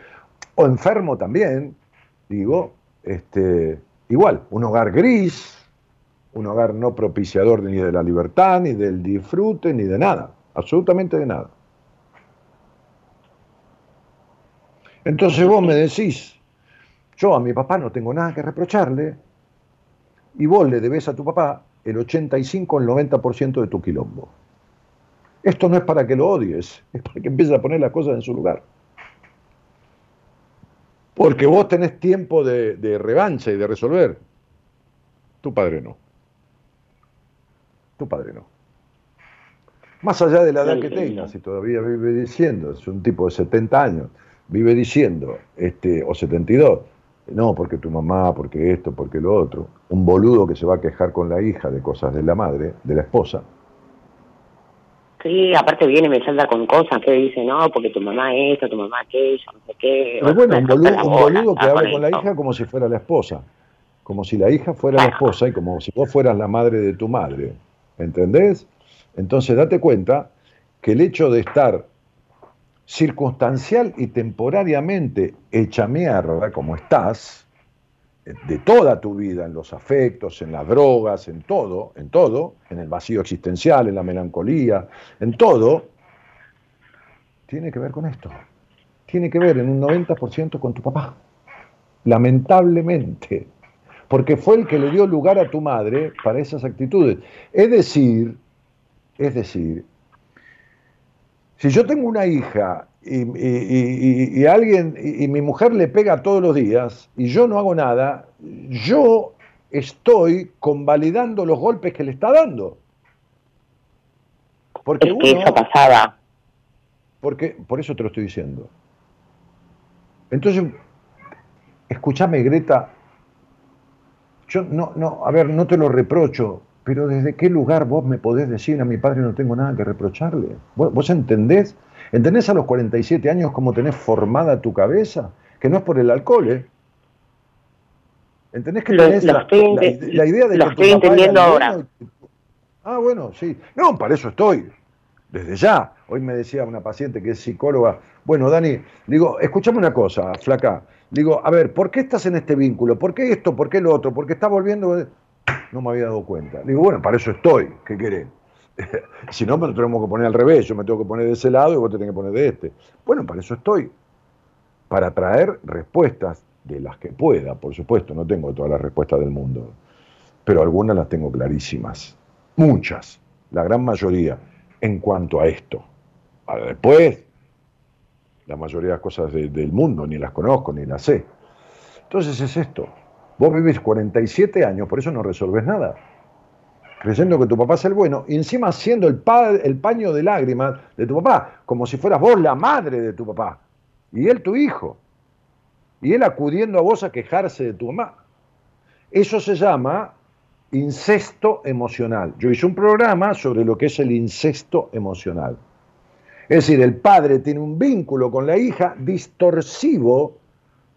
o enfermo también, digo, este, igual, un hogar gris, un hogar no propiciador ni de la libertad, ni del disfrute, ni de nada, absolutamente de nada. Entonces vos me decís, yo a mi papá no tengo nada que reprocharle y vos le debes a tu papá el 85 o el 90% de tu quilombo. Esto no es para que lo odies, es para que empieces a poner las cosas en su lugar. Porque vos tenés tiempo de, de revancha y de resolver. Tu padre no. Tu padre no. Más allá de la edad que tenga, si todavía vive diciendo, es un tipo de 70 años, vive diciendo, este, o 72, no, porque tu mamá, porque esto, porque lo otro, un boludo que se va a quejar con la hija de cosas de la madre, de la esposa. Sí, aparte viene y me salta con cosas que dice, no, porque tu mamá esto, tu mamá aquello, no sé qué. Pero bueno, un boludo, que habla con la hija como si fuera la esposa, como si la hija fuera la esposa y como si vos fueras la madre de tu madre, ¿entendés? Entonces date cuenta que el hecho de estar circunstancial y temporariamente hecha mierda como estás, de toda tu vida, en los afectos, en las drogas, en todo, en todo, en el vacío existencial, en la melancolía, en todo, tiene que ver con esto. Tiene que ver en un 90% con tu papá. Lamentablemente. Porque fue el que le dio lugar a tu madre para esas actitudes. Es decir, es decir, si yo tengo una hija y, alguien y, mi mujer le pega todos los días y yo no hago nada, yo estoy convalidando los golpes que le está dando. Porque es que eso pasaba. Porque, por eso te lo estoy diciendo. Entonces, escúchame, Greta. Yo no, no, a ver, no te lo reprocho, pero ¿desde qué lugar vos me podés decir a mi padre no tengo nada que reprocharle? ¿Vos, entendés? ¿Entendés a los 47 años cómo tenés formada tu cabeza? Que no es por el alcohol, ¿eh? ¿Entendés que tenés la, idea de lo estoy entendiendo ahora. Ah, bueno, sí. No, para eso estoy. Desde ya. Hoy me decía una paciente que es psicóloga. Bueno, Dani, digo, escúchame una cosa, flaca. Digo, a ver, ¿por qué estás en este vínculo? ¿Por qué esto? ¿Por qué lo otro? ¿Por qué estás volviendo? No me había dado cuenta. Digo, bueno, para eso estoy, ¿qué querés? si no, me lo tenemos que poner al revés, yo me tengo que poner de ese lado y vos te tenés que poner de este. Bueno, para eso estoy, para traer respuestas de las que pueda, por supuesto, no tengo todas las respuestas del mundo, pero algunas las tengo clarísimas, muchas, la gran mayoría, en cuanto a esto. después, la mayoría de las cosas del mundo ni las conozco ni las sé. Entonces es esto, Vos vivís 47 años, por eso no resolves nada. Creyendo que tu papá es el bueno, y encima siendo el, el paño de lágrimas de tu papá, como si fueras vos la madre de tu papá, y él tu hijo, y él acudiendo a vos a quejarse de tu mamá. Eso se llama incesto emocional. Yo hice un programa sobre lo que es el incesto emocional. Es decir, el padre tiene un vínculo con la hija distorsivo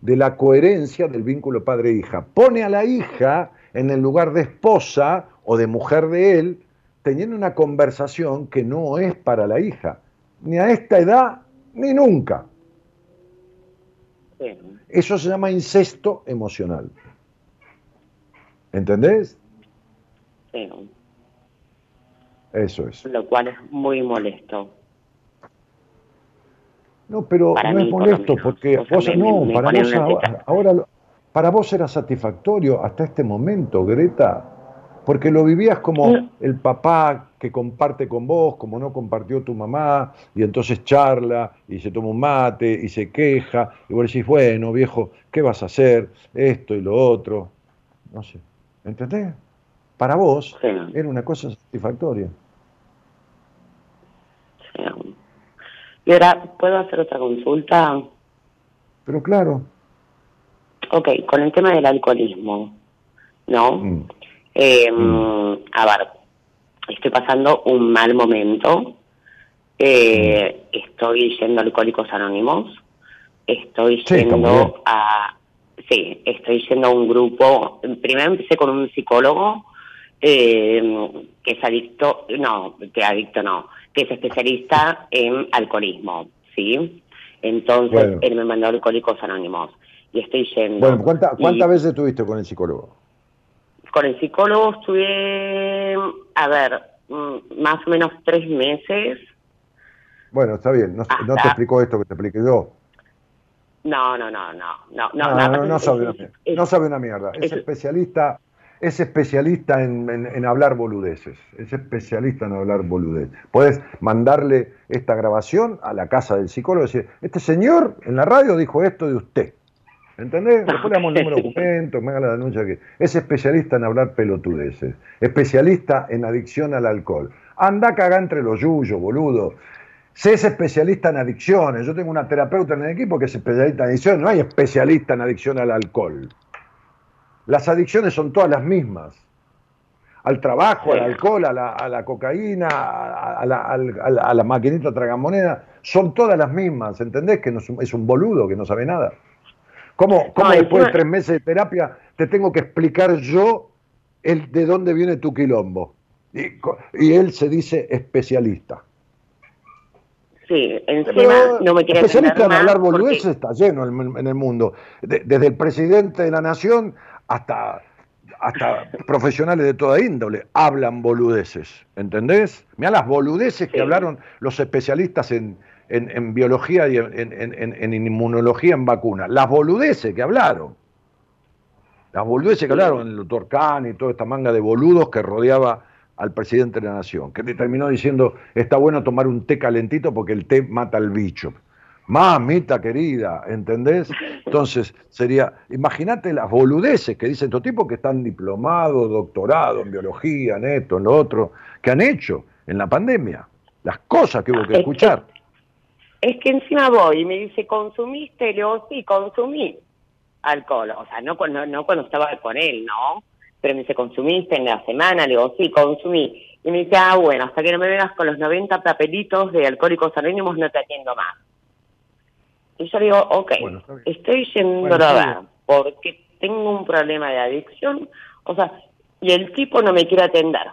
de la coherencia del vínculo padre-hija. Pone a la hija en el lugar de esposa o de mujer de él, teniendo una conversación que no es para la hija, ni a esta edad, ni nunca. Eso se llama incesto emocional. ¿Entendés? Sí. Eso es. Lo cual es muy molesto. No, pero no es molesto porque vos, no, para vos ahora, para vos era satisfactorio hasta este momento, Greta, porque lo vivías como el papá que comparte con vos, como no compartió tu mamá, y entonces charla y se toma un mate y se queja, y vos decís, bueno, viejo, ¿qué vas a hacer? Esto y lo otro. No sé, ¿entendés? Para vos era una cosa satisfactoria. Y ahora, ¿puedo hacer otra consulta? Pero claro. Ok, con el tema del alcoholismo, ¿no? Mm. Eh, mm. A ver, estoy pasando un mal momento. Eh, mm. Estoy yendo a Alcohólicos Anónimos. Estoy yendo a... Sí, estoy yendo a un grupo. Primero empecé con un psicólogo eh, que es adicto, no, que adicto no, que es especialista en alcoholismo, ¿sí? Entonces, él me mandó Alcohólicos Anónimos y estoy yendo. Bueno, ¿cuántas veces estuviste con el psicólogo? Con el psicólogo estuve, a ver, mm, más o menos tres meses. Bueno, está bien, no, te explicó esto que te expliqué yo. No, no, no, no, no, no, no, no, no, no sabe una mierda. Es, especialista es especialista en, hablar boludeces, es especialista en hablar boludeces. Puedes mandarle esta grabación a la casa del psicólogo y decir, este señor en la radio dijo esto de usted. ¿Entendés? Después le damos el número de documento, me haga la denuncia que es especialista en hablar pelotudeces, especialista en adicción al alcohol. Anda caga entre los yuyos, boludo. Sé es especialista en adicciones. Yo tengo una terapeuta en el equipo que es especialista en adicciones. No hay especialista en adicción al alcohol. Las adicciones son todas las mismas. Al trabajo, al alcohol, a la, cocaína, a la, a la, maquinita tragamoneda, son todas las mismas. ¿Entendés? Que no es, un, boludo que no sabe nada. ¿Cómo, cómo después de tres meses de terapia te tengo que explicar yo el, de dónde viene tu quilombo? Y, él se dice especialista. Sí, encima no me quiere Especialista en hablar boludeces está lleno en, el mundo. desde el presidente de la nación hasta, hasta profesionales de toda índole hablan boludeces. ¿Entendés? Mira las boludeces que hablaron los especialistas en, en, biología y en, inmunología en vacunas. Las boludeces que hablaron. Las boludeces que hablaron el doctor Kahn y toda esta manga de boludos que rodeaba al presidente de la nación, que terminó diciendo, está bueno tomar un té calentito porque el té mata al bicho. Mamita querida, ¿entendés? Entonces sería, imagínate las boludeces que dicen estos tipos que están diplomados, doctorados en biología, en esto, en lo otro, que han hecho en la pandemia, las cosas que hubo que escuchar. Es que encima voy y me dice, ¿consumiste? Le digo, sí, consumí alcohol. O sea, no, no, no cuando estaba con él, ¿no? Pero me dice, ¿consumiste en la semana? Le digo, sí, consumí. Y me dice, ah, bueno, hasta que no me vengas con los 90 papelitos de alcohólicos anónimos no te atiendo más. Y yo digo, ok, estoy yendo a ver porque tengo un problema de adicción, o sea, y el tipo no me quiere atender.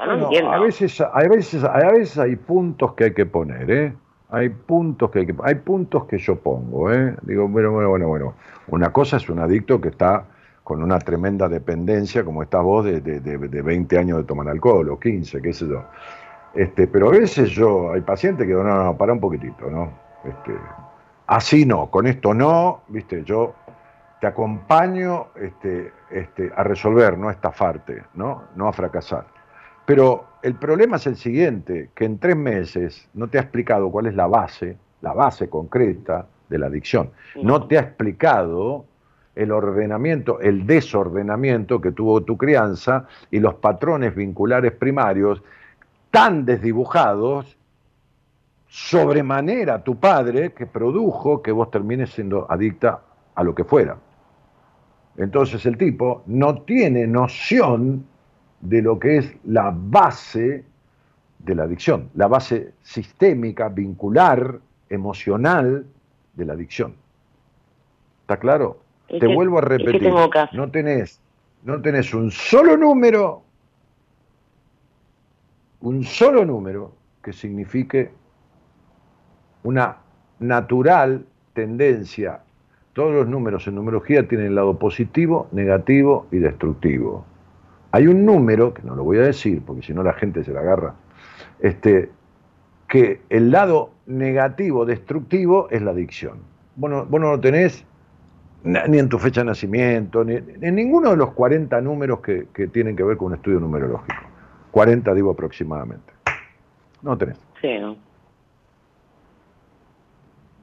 A veces, a veces, a veces hay puntos que hay que poner, ¿eh? Hay puntos que hay que, hay puntos que yo pongo, ¿eh? Digo, bueno, bueno, bueno, bueno. Una cosa es un adicto que está con una tremenda dependencia, como estás vos, de, de, de, 20 años de tomar alcohol, o 15, qué sé yo. Este, pero a veces yo, hay pacientes que no, no, no, para un poquitito, ¿no? Este, así no, con esto no, viste, yo te acompaño este, este, a resolver, no a estafarte, ¿no? no a fracasar. Pero el problema es el siguiente, que en tres meses no te ha explicado cuál es la base, la base concreta de la adicción. No te ha explicado el ordenamiento, el desordenamiento que tuvo tu crianza y los patrones vinculares primarios tan desdibujados sobremanera tu padre que produjo que vos termines siendo adicta a lo que fuera. Entonces el tipo no tiene noción de lo que es la base de la adicción, la base sistémica, vincular, emocional de la adicción. ¿Está claro? Te vuelvo a repetir, no tenés, no tenés un solo número, un solo número que signifique una natural tendencia. Todos los números en numerología tienen el lado positivo, negativo y destructivo. Hay un número, que no lo voy a decir porque si no la gente se la agarra, este, que el lado negativo, destructivo, es la adicción. Vos no, vos no lo tenés ni en tu fecha de nacimiento, ni en ninguno de los 40 números que, que tienen que ver con un estudio numerológico. 40 digo aproximadamente. No tenés. Sí.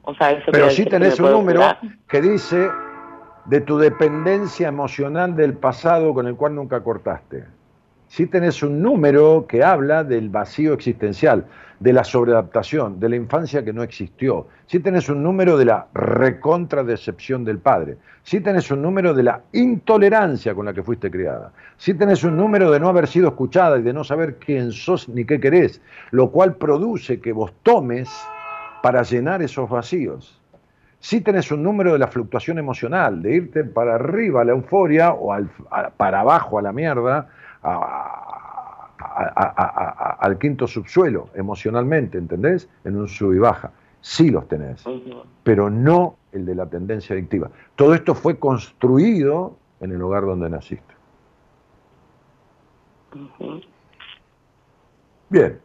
O sea, eso Pero sí tenés un número que dice de tu dependencia emocional del pasado con el cual nunca cortaste. Si tenés un número que habla del vacío existencial, de la sobreadaptación, de la infancia que no existió. Si tenés un número de la recontradecepción del padre. Si tenés un número de la intolerancia con la que fuiste criada. Si tenés un número de no haber sido escuchada y de no saber quién sos ni qué querés, lo cual produce que vos tomes para llenar esos vacíos si tenés un número de la fluctuación emocional, de irte para arriba a la euforia o para abajo a la mierda, al quinto subsuelo emocionalmente, ¿entendés? En un sub y baja. Sí los tenés, pero no el de la tendencia adictiva. Todo esto fue construido en el hogar donde naciste. Bien,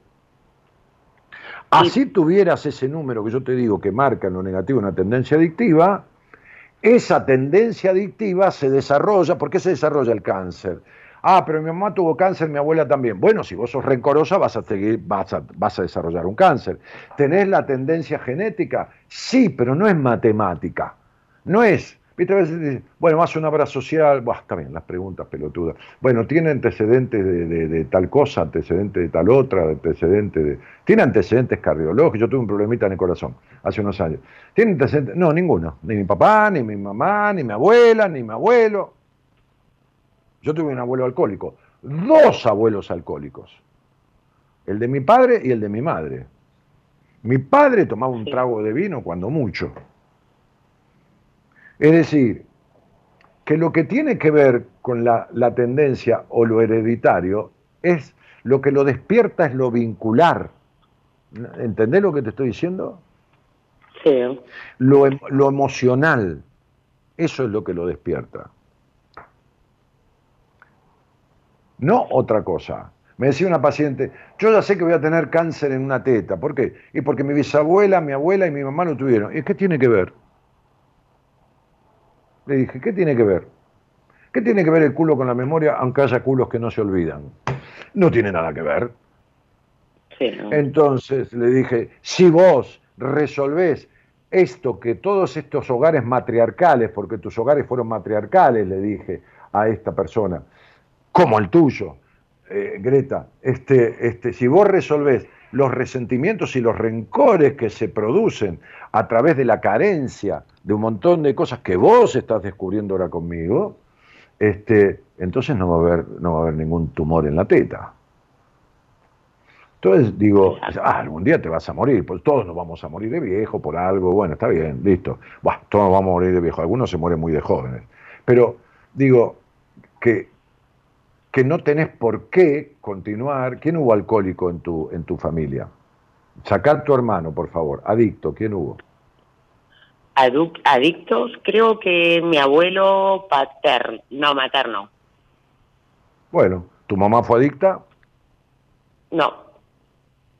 Así tuvieras ese número que yo te digo que marca en lo negativo una tendencia adictiva, esa tendencia adictiva se desarrolla, ¿por qué se desarrolla el cáncer? Ah, pero mi mamá tuvo cáncer, mi abuela también. Bueno, si vos sos rencorosa vas a, seguir, vas a, vas a desarrollar un cáncer. ¿Tenés la tendencia genética? Sí, pero no es matemática. No es, Viste, a veces bueno, más una obra social, Buah, está bien, las preguntas pelotudas. Bueno, ¿tiene antecedentes de, tal cosa, antecedentes de tal otra, antecedentes de... ¿Tiene antecedentes cardiológicos? Yo tuve un problemita en el corazón hace unos años. ¿Tiene antecedentes? No, ninguno. Ni mi papá, ni mi mamá, ni mi abuela, ni mi abuelo. Yo tuve un abuelo alcohólico, dos abuelos alcohólicos. El de mi padre y el de mi madre. Mi padre tomaba un trago de vino cuando mucho. Es decir, que lo que tiene que ver con la, tendencia o lo hereditario es lo que lo despierta es lo vincular. ¿Entendés lo que te estoy diciendo? Sí. Lo, em, lo emocional, eso es lo que lo despierta. No otra cosa. Me decía una paciente, yo ya sé que voy a tener cáncer en una teta. ¿Por qué? Y porque mi bisabuela, mi abuela y mi mamá lo tuvieron. ¿Y qué tiene que ver? Le dije, ¿qué tiene que ver? ¿Qué tiene que ver el culo con la memoria, aunque haya culos que no se olvidan? No tiene nada que ver. Entonces le dije, si vos resolvés esto que todos estos hogares matriarcales, porque tus hogares fueron matriarcales, le dije a esta persona, como el tuyo, eh, Greta, este, este, si vos resolvés los resentimientos y los rencores que se producen a través de la carencia de un montón de cosas que vos estás descubriendo ahora conmigo, este, entonces no va a haber, no va a haber ningún tumor en la teta. Entonces digo, ah, algún día te vas a morir, pues todos nos vamos a morir de viejo por algo, bueno, está bien, listo. todos nos vamos a morir de viejo, algunos se mueren muy de jóvenes. Pero digo que que no tenés por qué continuar. ¿Quién hubo alcohólico en tu, en tu familia? Sacar tu hermano, por favor. Adicto, ¿quién hubo? adictos, creo que mi abuelo paterno, no, materno. Bueno, ¿tu mamá fue adicta? No,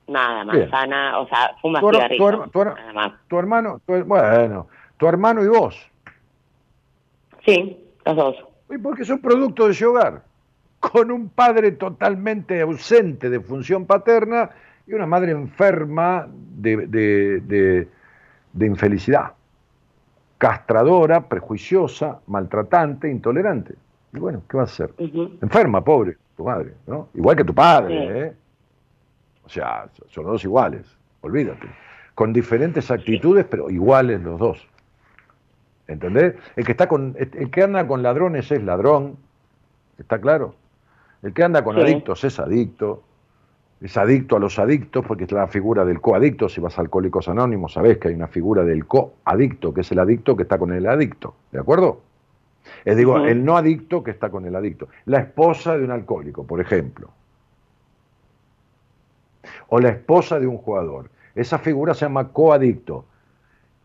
nada más, sana, o sea, fuma tu, tu, tu, nada más. tu hermano, bueno, tu hermano y vos. Sí, los dos. ¿Y por qué son producto de ese hogar? Con un padre totalmente ausente de función paterna y una madre enferma de, infelicidad, castradora, prejuiciosa, maltratante, intolerante. Y bueno, ¿qué va a hacer? Enferma, pobre, tu madre, ¿no? Igual que tu padre, ¿eh? O sea, son los dos iguales, olvídate. Con diferentes actitudes, pero iguales los dos. ¿Entendés? El que, está con, el que anda con ladrones es ladrón, ¿está claro? El que anda con adictos es adicto, es adicto a los adictos porque es la figura del coadicto. Si vas a Alcohólicos Anónimos, sabés que hay una figura del coadicto, que es el adicto que está con el adicto. ¿De acuerdo? Es digo, el no adicto que está con el adicto. La esposa de un alcohólico, por ejemplo. O la esposa de un jugador. Esa figura se llama coadicto.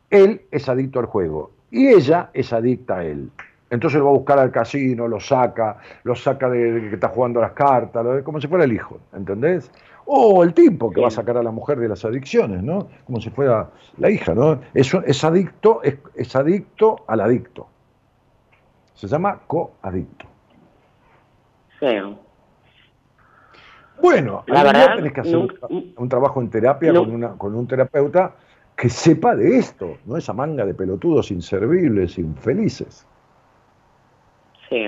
Él es adicto al juego y ella es adicta a él. Entonces lo va a buscar al casino, lo saca, lo saca de, que está jugando las cartas, como si fuera el hijo, ¿entendés? O el tipo que va a sacar a la mujer de las adicciones, ¿no? Como si fuera la hija, ¿no? Eso es adicto, es, adicto al adicto. Se llama coadicto. Sí. Bueno, la verdad, tenés que hacer un, trabajo en terapia con, una, con un terapeuta que sepa de esto, no esa manga de pelotudos inservibles, infelices. Sí.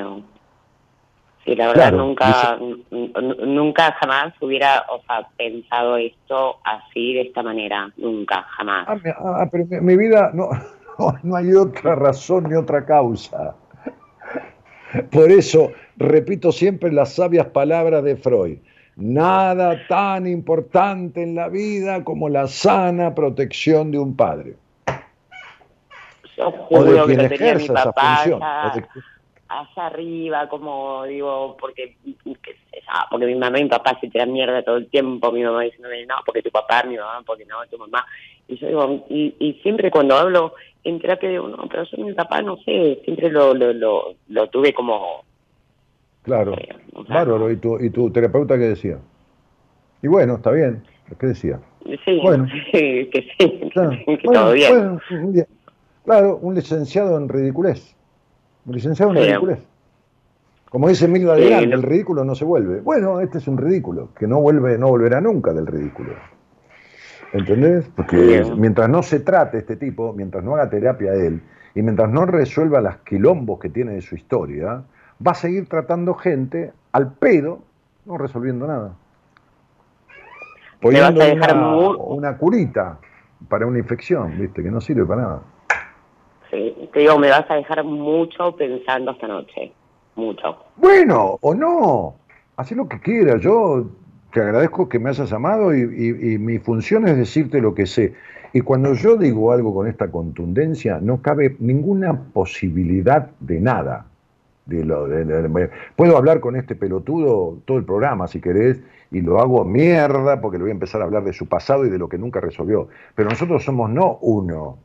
Sí, la verdad nunca, nunca jamás hubiera o sea, pensado esto así, de esta manera, nunca, jamás. Ah, ah pero mi, vida no, no, hay otra razón ni otra causa. Por eso repito siempre las sabias palabras de Freud. Nada tan importante en la vida como la sana protección de un padre. Yo juro o de quien que esa función allá arriba, como digo, porque, porque mi mamá y mi papá se tiran mierda todo el tiempo, mi mamá diciéndome, no, porque tu papá, mi mamá, porque no, tu mamá. Y yo digo, y, y siempre cuando hablo en terapia digo, no, pero yo mi papá, no sé, siempre lo, lo, lo, lo tuve como... Claro, bárbaro, ¿y tu, ¿y tu terapeuta qué decía? Y bueno, está bien, ¿qué decía? Sí, bueno. que sí, que todo bien. Claro, un licenciado en ridiculez. Licenciado en ridiculez. Como dice Emilio Adelante, el ridículo no se vuelve. Bueno, este es un ridículo, que no vuelve, no volverá nunca del ridículo. ¿Entendés? Porque mientras no se trate este tipo, mientras no haga terapia él, y mientras no resuelva las quilombos que tiene de su historia, va a seguir tratando gente al pedo, no resolviendo nada. Poniendo una, una curita para una infección, ¿viste? Que no sirve para nada. Te digo, me vas a dejar mucho pensando esta noche. Mucho. Bueno, o no. Haz lo que quieras. Yo te agradezco que me hayas llamado y, mi función es decirte lo que sé. Y cuando yo digo algo con esta contundencia, no cabe ninguna posibilidad de nada. De lo, puedo hablar con este pelotudo todo el programa, si querés, y lo hago mierda porque le voy a empezar a hablar de su pasado y de lo que nunca resolvió. Pero nosotros somos no uno,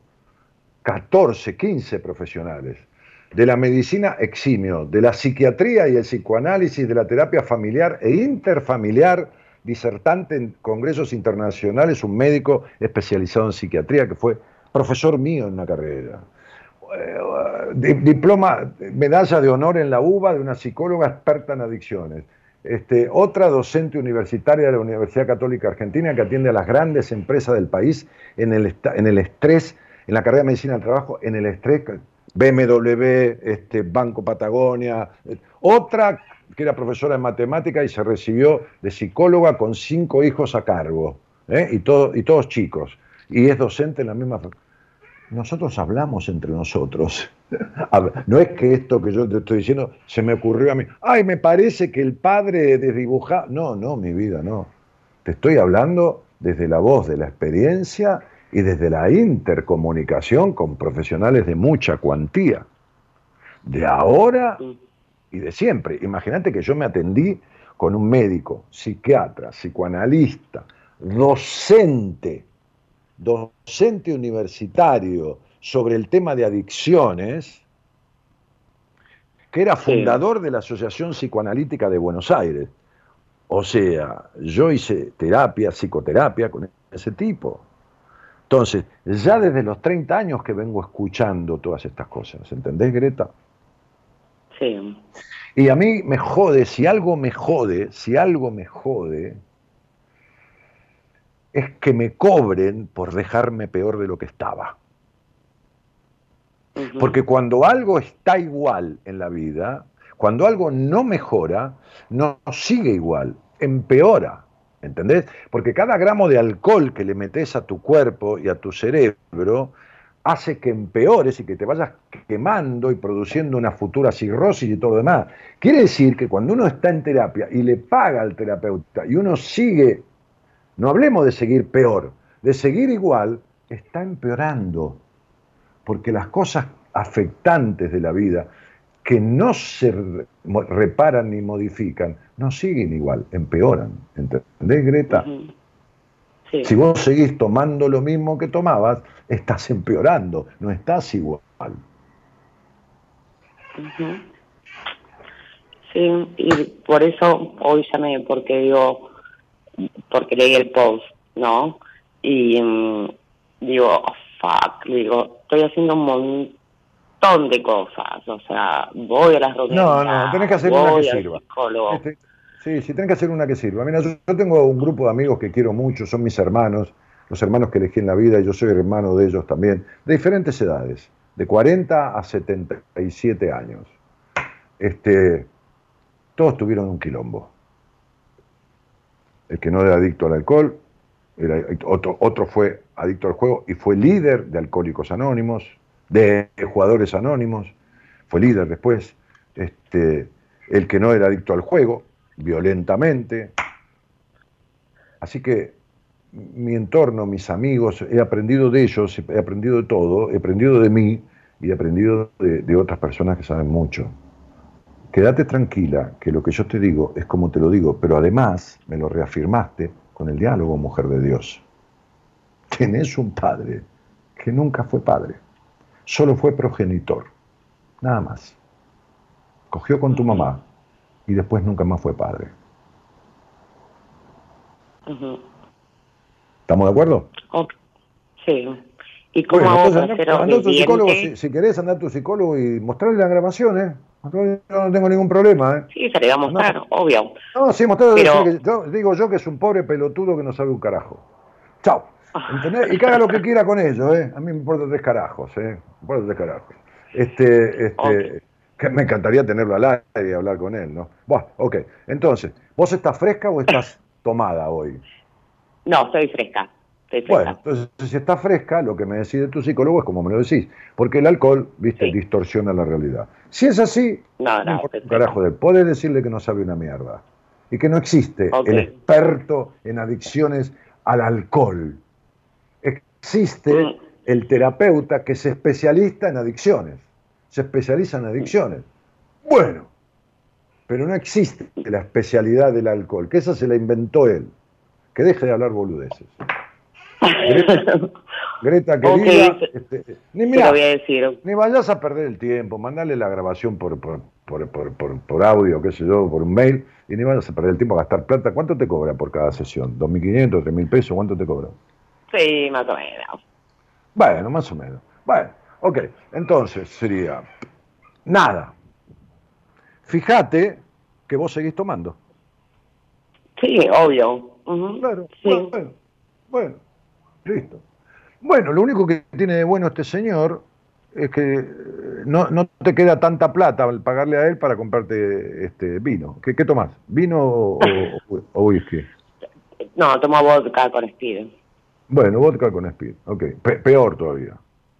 14, 15 profesionales de la medicina eximio, de la psiquiatría y el psicoanálisis, de la terapia familiar e interfamiliar, disertante en congresos internacionales, un médico especializado en psiquiatría que fue profesor mío en la carrera. Eh, diploma, medalla de honor en la UBA de una psicóloga experta en adicciones. Este, otra docente universitaria de la Universidad Católica Argentina que atiende a las grandes empresas del país en el, en el estrés, en la carrera de medicina del trabajo, en el estrés BMW, este, Banco Patagonia, otra que era profesora de matemática y se recibió de psicóloga con cinco hijos a cargo, ¿eh? y, y todos chicos, y es docente en la misma... Nosotros hablamos entre nosotros. No es que esto que yo te estoy diciendo se me ocurrió a mí. Ay, me parece que el padre desdibujado. No, no, mi vida, no. Te estoy hablando desde la voz de la experiencia y desde la intercomunicación con profesionales de mucha cuantía, de ahora y de siempre. Imagínate que yo me atendí con un médico, psiquiatra, psicoanalista, docente, docente universitario sobre el tema de adicciones, que era fundador de la Asociación Psicoanalítica de Buenos Aires. O sea, yo hice terapia, psicoterapia con ese tipo. Entonces, ya desde los 30 años que vengo escuchando todas estas cosas, ¿entendés, Greta? Sí. Y a mí me jode, si algo me jode, si algo me jode, es que me cobren por dejarme peor de lo que estaba. Porque cuando algo está igual en la vida, cuando algo no mejora, no sigue igual, empeora. ¿Entendés? Porque cada gramo de alcohol que le metes a tu cuerpo y a tu cerebro hace que empeores y que te vayas quemando y produciendo una futura cirrosis y todo lo demás. Quiere decir que cuando uno está en terapia y le paga al terapeuta y uno sigue, no hablemos de seguir peor, de seguir igual, está empeorando. Porque las cosas afectantes de la vida que no se reparan ni modifican, no siguen igual, empeoran. ¿Entendés, Greta? Si vos seguís tomando lo mismo que tomabas, estás empeorando, no estás igual. Sí, y por eso hoy llamé, porque digo, porque leí el post, ¿no? Y mm, digo, oh, fuck, digo, estoy haciendo un montón de cosas. O sea, voy a las reuniones. No, no, tenés que hacer una que sirva. Este, sí, sí, tenés que hacer una que sirva. Mira, yo, tengo un grupo de amigos que quiero mucho, son mis hermanos, los hermanos que elegí en la vida, y yo soy hermano de ellos también, de diferentes edades, de 40 a 77 años. Este, todos tuvieron un quilombo. El que no era adicto al alcohol, era, otro, otro fue adicto al juego y fue líder de Alcohólicos Anónimos, de jugadores anónimos, fue líder después, este, el que no era adicto al juego, violentamente. Así que mi entorno, mis amigos, he aprendido de ellos, he aprendido de todo, he aprendido de mí y he aprendido de, otras personas que saben mucho. Quédate tranquila, que lo que yo te digo es como te lo digo, pero además me lo reafirmaste con el diálogo, mujer de Dios. Tenés un padre que nunca fue padre solo fue progenitor, nada más. Cogió con tu mamá y después nunca más fue padre. ¿Estamos de acuerdo? Sí. ¿Y cómo a tu psicólogo, si, querés andar a tu psicólogo y mostrarle las grabaciones, yo no tengo ningún problema. ¿eh? Sí, se le va a mostrar, obvio. No, sí, mostrarle. Pero... Yo, digo yo que es un pobre pelotudo que no sabe un carajo. Chao. ¿Entendés? Y que haga lo que quiera con ellos, ¿eh? A mí me importa tres carajos, ¿eh? Me importa tres carajos. Este, este, que me encantaría tenerlo al aire y hablar con él, ¿no? Bueno, ok. Entonces, ¿vos estás fresca o estás tomada hoy? No, estoy fresca. Bueno, entonces si está fresca, lo que me decide tu psicólogo es como me lo decís, porque el alcohol, viste, distorsiona la realidad. Si es así, no, no, carajo de podés decirle que no sabe una mierda y que no existe el experto en adicciones al alcohol. Existe mm. el terapeuta que se especialista en adicciones, se especializa en adicciones. Bueno, pero no existe la especialidad del alcohol, que esa se la inventó él. Que deje de hablar boludeces. Greta, querida, este, ni, ni vayas a perder el tiempo, mandale la grabación por, por, por, audio, qué sé yo, por un mail, y ni vayas a perder el tiempo a gastar plata. ¿Cuánto te cobra por cada sesión? ¿2.500, 3.000 pesos? ¿Cuánto te cobra? Sí, más o menos. Bueno, más o menos. Bueno, ok, entonces sería nada. Fíjate que vos seguís tomando. Sí, obvio. Claro, bueno, bueno. Listo. Bueno, lo único que tiene de bueno este señor es que eh, no, no te queda tanta plata al pagarle a él para comprarte este vino. ¿Qué, qué tomás? ¿Vino o, o, whisky? No, tomo vodka con speed. Bueno, vodka con speed, ok. peor todavía.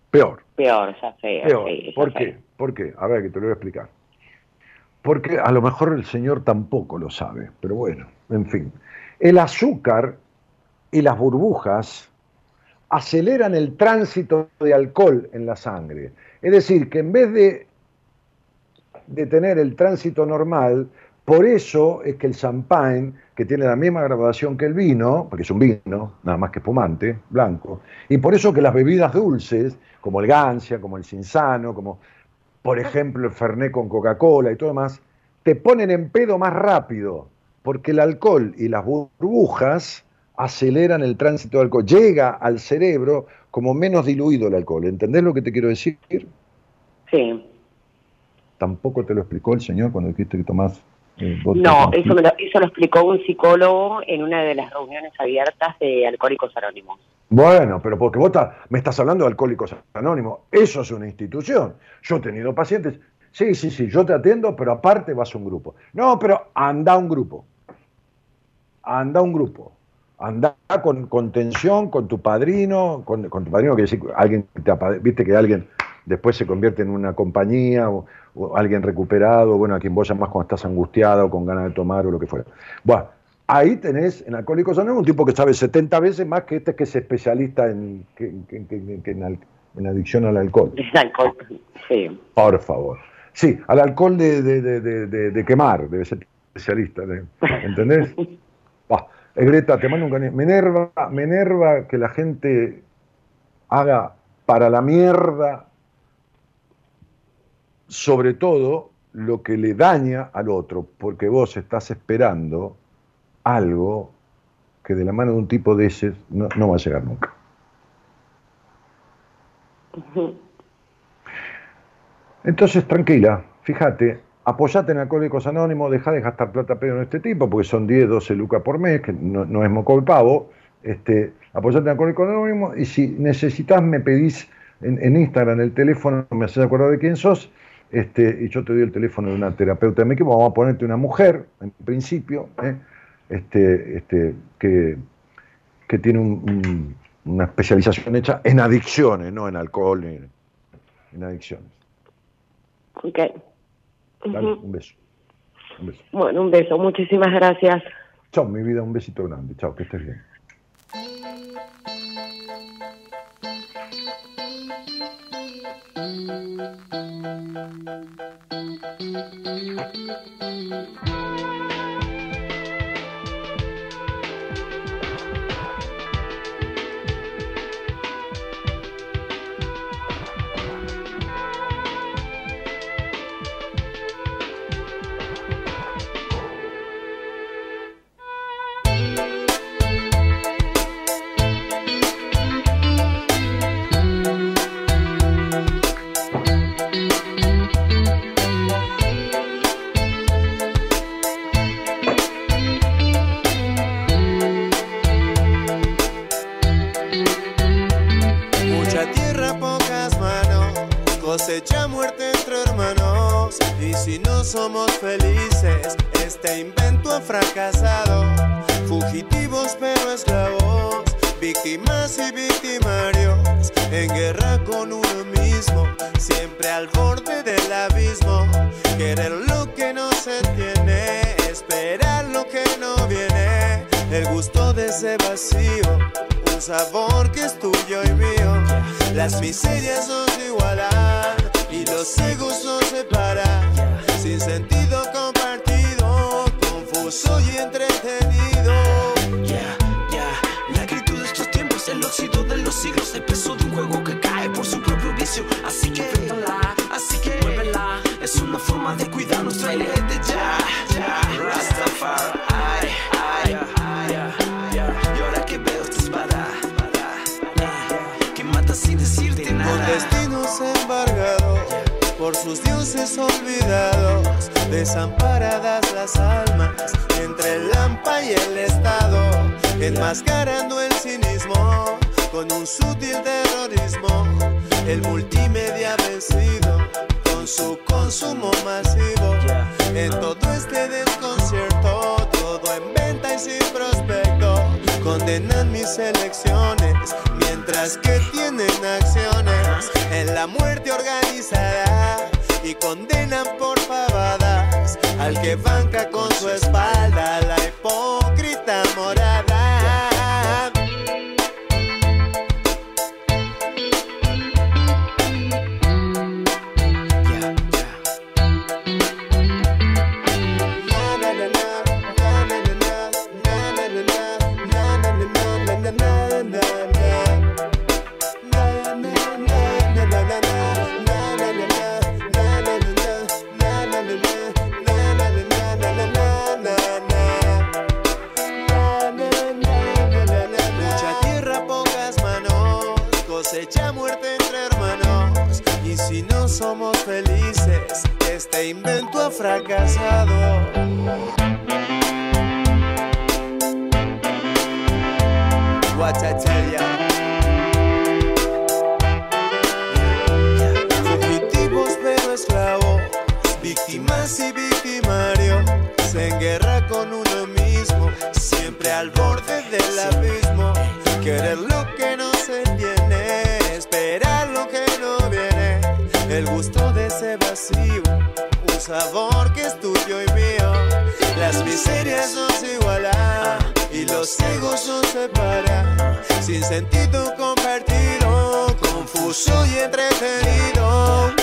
Peor. Peor, ya sé. Peor. ¿Por qué? ¿Por qué? A ver, que te lo voy a explicar. Porque a lo mejor el señor tampoco lo sabe, pero bueno, en fin. El azúcar y las burbujas aceleran el tránsito de alcohol en la sangre. Es decir, que en vez de, de tener el tránsito normal, por eso es que el champagne, que tiene la misma graduación que el vino, porque es un vino, nada más que espumante, blanco, y por eso que las bebidas dulces, como el Gancia, como el Cinzano, como por ejemplo el Fernet con Coca-Cola y todo demás, te ponen en pedo más rápido, porque el alcohol y las burbujas aceleran el tránsito del alcohol, llega al cerebro como menos diluido el alcohol. ¿Entendés lo que te quiero decir? Sí. ¿Tampoco te lo explicó el señor cuando dijiste que tomás No, eso, lo, eso lo explicó un psicólogo en una de las reuniones abiertas de Alcohólicos Anónimos. Bueno, pero porque vos me estás hablando de Alcohólicos Anónimos, eso es una institución. Yo he tenido pacientes, sí, sí, sí, yo te atiendo, pero aparte vas a un grupo. No, pero anda a un grupo. Anda a un grupo anda con contención con tu padrino, con, tu padrino, que decir, alguien te, viste que alguien después se convierte en una compañía o, alguien recuperado, bueno, a quien vos llamás cuando estás angustiado, con ganas de tomar o lo que fuera. Bueno, ahí tenés en Alcohólicos Anónimos un tipo que sabe 70 veces más que este que es especialista en, en, adicción al alcohol. El alcohol, sí. Por favor. Sí, al alcohol de, de, quemar, debe ser especialista, ¿entendés? Eh, Greta, te mando un cariño. Me enerva, me enerva que la gente haga para la mierda, sobre todo lo que le daña al otro, porque vos estás esperando algo que de la mano de un tipo de ese no, no va a llegar nunca. Entonces, tranquila, fíjate, apoyate en Alcohólicos Anónimos, deja de gastar plata pedo en este tipo, porque son 10, 12 lucas por mes, que no, es moco el pavo. Este, apoyate en Alcohólicos Anónimos y si necesitas me pedís en, Instagram el teléfono, me haces acordar de quién sos, este, y yo te doy el teléfono de una terapeuta de equipo, vamos a ponerte una mujer, en principio, ¿eh? este, este, que, que tiene una especialización hecha en adicciones, no en alcohol, en, en adicciones. Okay un beso. Bueno, un beso. Muchísimas gracias. Chao, mi vida. Un besito grande. Chao, que estés bien. はい somos felices, este invento ha fracasado. Fugitivos pero esclavos, víctimas y victimarios, en guerra con uno mismo, siempre al borde del abismo. Querer lo que no se tiene, esperar lo que no viene, el gusto de ese vacío, un sabor que es tuyo y mío. Las miserias nos igualan y los egos nos separan, sin sentido compartido, confuso y entretenido. Yeah, yeah, la actitud de estos tiempos, el óxido de los siglos, el peso de un juego que cae por su propio vicio. Así que enfréntala, así que muévela. Es una forma de cuidar nuestra de ya, ya. Rastafari, ay, ay, ay, Y ahora que veo esta espada, eh, que mata sin decirte nada. Por sus dioses olvidados, desamparadas las almas entre el AMPA y el Estado, enmascarando el cinismo con un sutil terrorismo, el multimedia vencido con su consumo masivo, en todo este desconcierto, todo en venta y sin prospecto, condenan mis elecciones, mientras que tienen acciones en la muerte organizada y condenan por pavadas al que banca con su espalda la hipócrita morada. Este invento ha fracasado. What I. Fugitivos pero esclavos, víctimas y victimarios, sabor que es tuyo y mío. Las miserias nos igualan y los egos nos separan, sin sentido compartido, confuso y entretenido.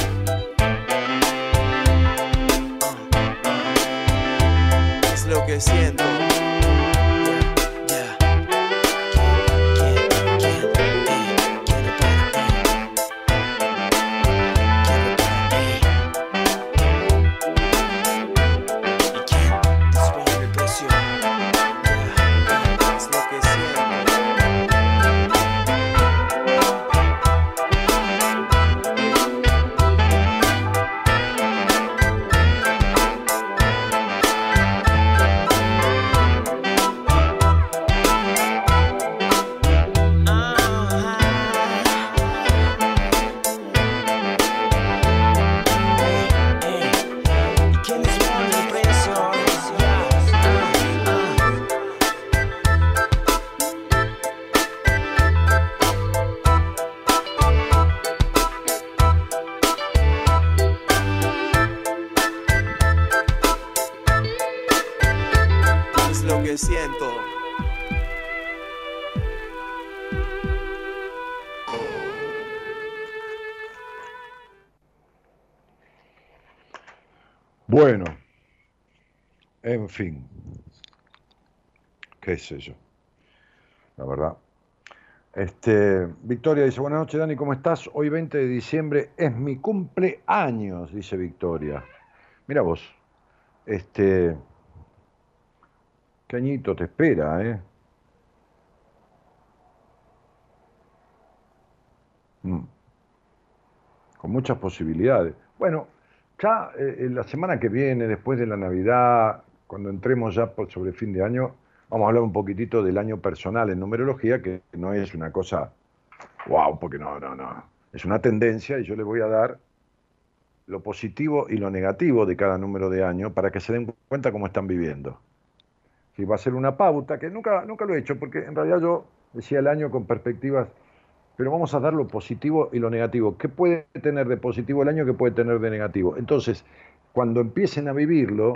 Es lo que siento. Fin, qué sé yo, la verdad. Este, Victoria dice, buenas noches Dani, ¿cómo estás? Hoy 20 de diciembre es mi cumpleaños, dice Victoria. Mira vos, este, qué añito te espera, ¿eh? Mm. Con muchas posibilidades. Bueno, ya eh, en la semana que viene, después de la Navidad, cuando entremos ya por sobre fin de año, vamos a hablar un poquitito del año personal en numerología, que no es una cosa wow, porque no, no, no. Es una tendencia y yo le voy a dar lo positivo y lo negativo de cada número de año para que se den cuenta cómo están viviendo. Si va a ser una pauta, que nunca, nunca lo he hecho, porque en realidad yo decía el año con perspectivas, pero vamos a dar lo positivo y lo negativo. ¿Qué puede tener de positivo el año? ¿Qué puede tener de negativo? Entonces, cuando empiecen a vivirlo,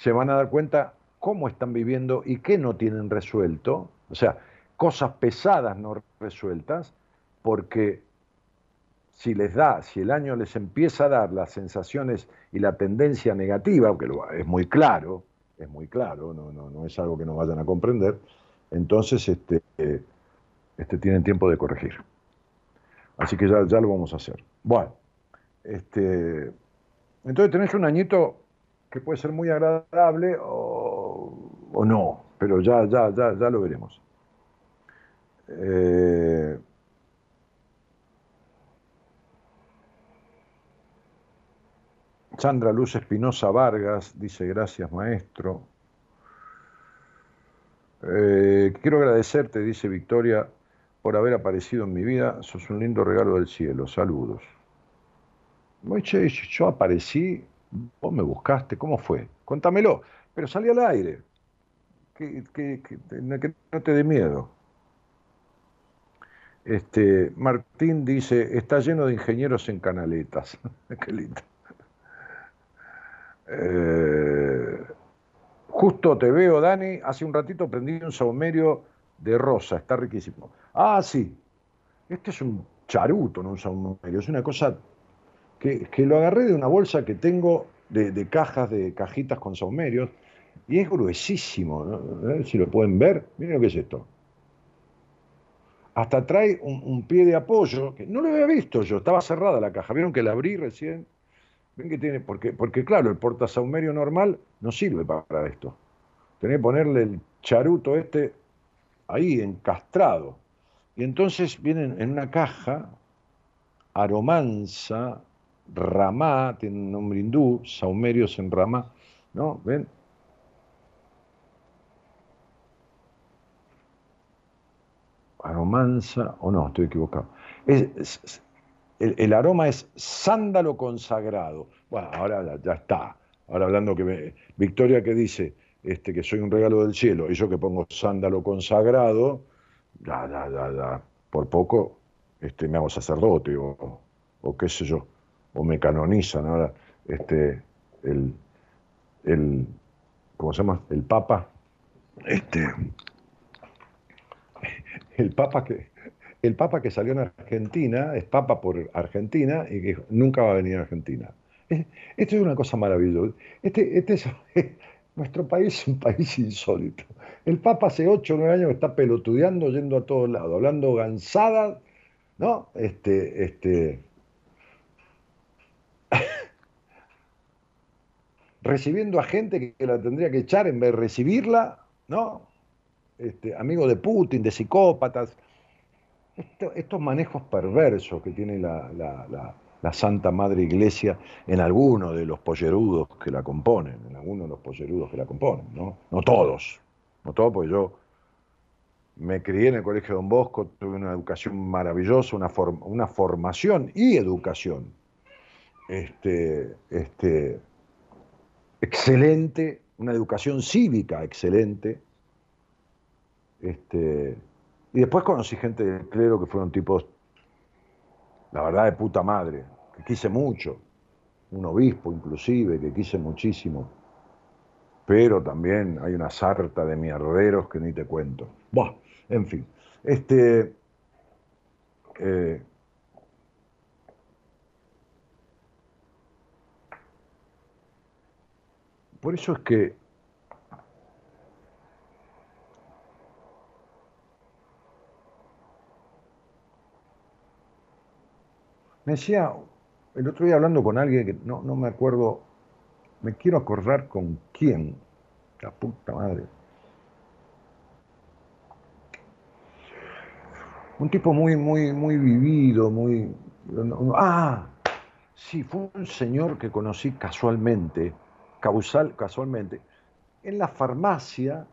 se van a dar cuenta cómo están viviendo y qué no tienen resuelto, o sea, cosas pesadas no resueltas, porque si les da, si el año les empieza a dar las sensaciones y la tendencia negativa, que es muy claro, es muy claro, no, no, no es algo que no vayan a comprender, entonces este, este, tienen tiempo de corregir. Así que ya, ya lo vamos a hacer. Bueno, este, entonces tenés un añito que puede ser muy agradable o, o no, pero ya, ya, ya, ya lo veremos. Eh, Sandra Luz Espinosa Vargas dice gracias maestro. Eh, quiero agradecerte, dice Victoria, por haber aparecido en mi vida. Sos un lindo regalo del cielo. Saludos. Yo aparecí, vos me buscaste, ¿cómo fue? Contámelo. Pero salí al aire. Que, no te dé miedo. Este, Martín dice, está lleno de ingenieros en canaletas. Qué lindo. Eh, justo te veo, Dani. Hace un ratito prendí un saumerio de rosa, está riquísimo. Ah, sí. Este es un charuto, no un saumerio. Es una cosa que, lo agarré de una bolsa que tengo de, cajas, de cajitas con saumerios. Y es gruesísimo. ¿no? si lo pueden ver. Miren lo que es esto. Hasta trae un, un, pie de apoyo, que no lo había visto yo, estaba cerrada la caja. ¿Vieron que la abrí recién? que tiene? Porque, porque claro, el portasaumerio normal no sirve para esto. Tenés que ponerle el charuto este ahí, encastrado. Y entonces vienen en una caja, aromanza, ramá, tiene un nombre hindú, saumerios en ramá, ¿no? ¿Ven? Aromanza, o no, estoy equivocado. el, aroma es sándalo consagrado. Bueno, ahora ya, está. Ahora hablando que Victoria que dice este, que soy un regalo del cielo y yo que pongo sándalo consagrado, por poco este, me hago sacerdote o, o qué sé yo, o me canonizan ahora este, el, el, ¿cómo se llama? El Papa, este, el Papa que, el Papa que salió en Argentina es Papa por Argentina y que nunca va a venir a Argentina. Esto es una cosa maravillosa. Este, este es, nuestro país es un país insólito. El Papa hace 8 o 9 años está pelotudeando, yendo a todos lados, hablando gansadas, ¿no? Este, este, recibiendo a gente que la tendría que echar en vez de recibirla, ¿no? Este, amigo de Putin, de psicópatas estos manejos perversos que tiene la, Santa Madre Iglesia en algunos de los pollerudos que la componen, en algunos de los pollerudos que la componen, ¿no? No todos, no todos, porque yo me crié en el Colegio Don Bosco, tuve una educación maravillosa, una, una formación y educación este, este, excelente, una educación cívica excelente. Este, y después conocí gente del clero que fueron tipos, la verdad, de puta madre, que quise mucho, un obispo inclusive, que quise muchísimo. Pero también hay una sarta de mierderos que ni te cuento. Buah, en fin. Este. Eh, por eso es que Me decía, el otro día hablando con alguien que no, no me acuerdo, me quiero acordar con quién, la puta madre. Un tipo muy, muy, muy vivido, muy... Ah, sí, fue un señor que conocí casualmente, causal, casualmente, en la farmacia,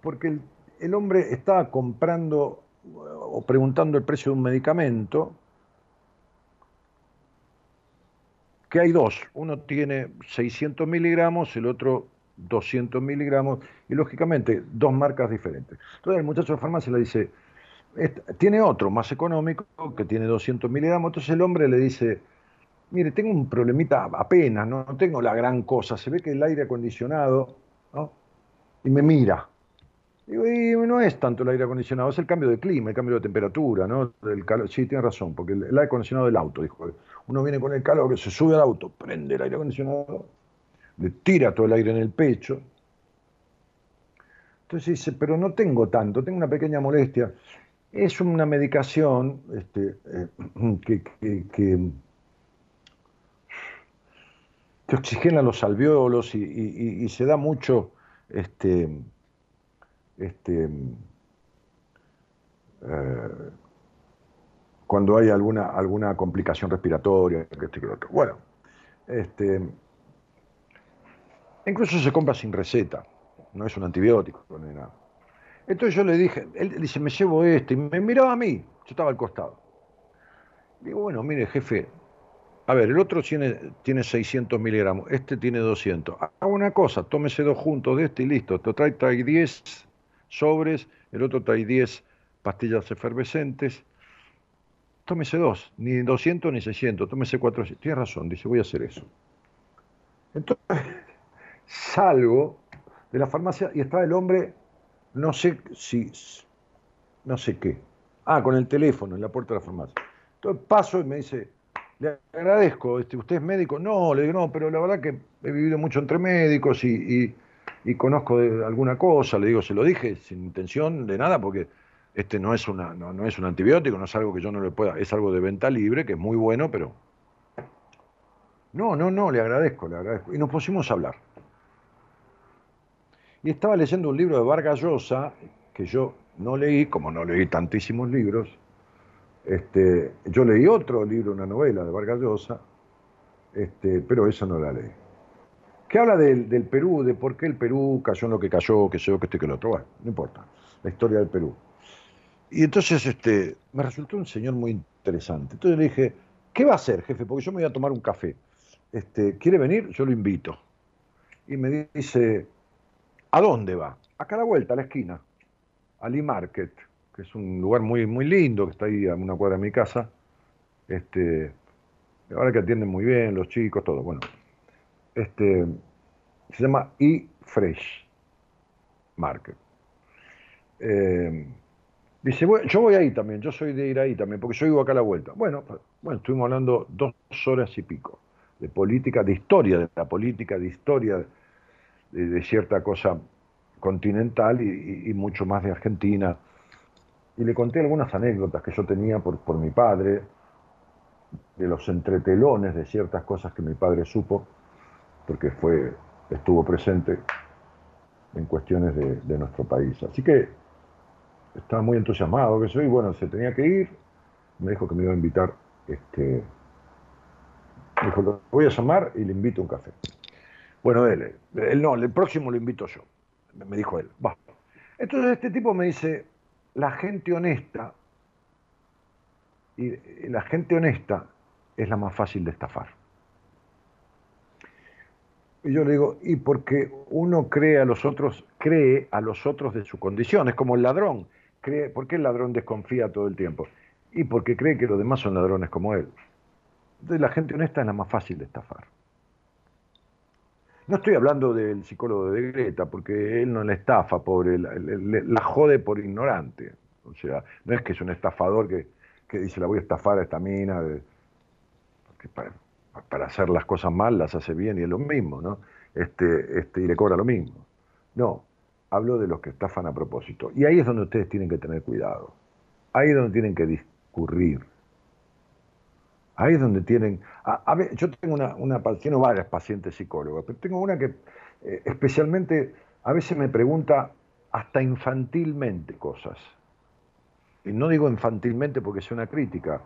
porque el, hombre estaba comprando o preguntando el precio de un medicamento que hay dos. Uno tiene 600 miligramos, el otro 200 miligramos, y lógicamente dos marcas diferentes. Entonces el muchacho de farmacia le dice, tiene otro más económico que tiene 200 miligramos, entonces el hombre le dice, mire, tengo un problemita apenas, no, no tengo la gran cosa, se ve que el aire acondicionado, ¿no? y me mira. Digo, y no es tanto el aire acondicionado, es el cambio de clima, el cambio de temperatura, ¿no? Sí, tiene razón, porque el, aire acondicionado del auto, dijo. Uno viene con el calor que se sube al auto, prende el aire acondicionado, le tira todo el aire en el pecho. Entonces dice, pero no tengo tanto, tengo una pequeña molestia. Es una medicación este, eh, que, que, oxigena los alveolos y se da mucho este, este, eh, cuando hay alguna, alguna complicación respiratoria, Bueno, este, incluso se compra sin receta, no es un antibiótico ni nada. Entonces yo le dije, él dice, me llevo este, y me miraba a mí, yo estaba al costado. Digo, bueno, mire, jefe, a ver, el otro tiene, tiene 600 miligramos, este tiene 200. Haga una cosa, tómese dos juntos de este y listo. Te trae, trae 10 sobres, el otro trae 10 pastillas efervescentes. Tómese dos, ni 200 ni 600, tómese 400. Tienes razón, dice, voy a hacer eso. Entonces, salgo de la farmacia y está el hombre, no sé si, no sé qué. Ah, con el teléfono en la puerta de la farmacia. Entonces paso y me dice, le agradezco, este, ¿usted es médico? No, le digo, no, pero la verdad que he vivido mucho entre médicos y, conozco de alguna cosa, le digo, se lo dije sin intención de nada, porque este no es, una, no, es un antibiótico, no es algo que yo no le pueda, es algo de venta libre, que es muy bueno, pero... No, no, no, le agradezco, le agradezco. Y nos pusimos a hablar. Y estaba leyendo un libro de Vargas Llosa, que yo no leí, como no leí tantísimos libros, este, yo leí otro libro, una novela de Vargas Llosa, este, pero esa no la leí. Que habla del, Perú, de por qué el Perú cayó en lo que cayó, que sé yo, que este, que lo otro. Bueno, no importa. La historia del Perú. Y entonces este, me resultó un señor muy interesante. Entonces le dije, ¿qué va a hacer, jefe? Porque yo me voy a tomar un café. Este, ¿Quiere venir? Yo lo invito. Y me dice, ¿a dónde va? Acá a la vuelta, a la esquina, al E-Market que es un lugar muy, muy lindo, que está ahí a una cuadra de mi casa. Este, ahora que atienden muy bien los chicos, todo. Bueno, este, se llama E-Fresh Market. Eh, dice, yo voy ahí también, yo soy de ir ahí también, porque yo vivo acá a la vuelta. Bueno, bueno, estuvimos hablando dos horas y pico de política, de historia de la política, de historia de, cierta cosa continental y, mucho más de Argentina y le conté algunas anécdotas que yo tenía por, por mi padre, de los entretelones de ciertas cosas que mi padre supo, porque fue, estuvo presente en cuestiones de, nuestro país. Así que estaba muy entusiasmado que soy, bueno, se tenía que ir, me dijo que me iba a invitar, este, me dijo, lo voy a llamar y le invito a un café. Bueno, él, él no, el próximo lo invito yo, me dijo él. Va. Entonces este tipo me dice, la gente honesta, y la gente honesta es la más fácil de estafar. Y yo le digo, y porque uno cree a los otros, cree a los otros de su condición, es como el ladrón. Cree, ¿Por qué el ladrón desconfía todo el tiempo? Y porque cree que los demás son ladrones como él. Entonces la gente honesta es la más fácil de estafar. No estoy hablando del psicólogo de Greta, porque él no la estafa, pobre, la, jode por ignorante. O sea, no es que es un estafador que, dice la voy a estafar a esta mina, porque para, hacer las cosas mal las hace bien y es lo mismo, ¿no? Este, este, y le cobra lo mismo. No, hablo de los que estafan a propósito. Y ahí es donde ustedes tienen que tener cuidado. Ahí es donde tienen que discurrir. Ahí es donde tienen... Yo tengo una, una, tengo varias pacientes psicólogas, pero tengo una que eh, especialmente a veces me pregunta hasta infantilmente cosas. Y no digo infantilmente porque sea una crítica,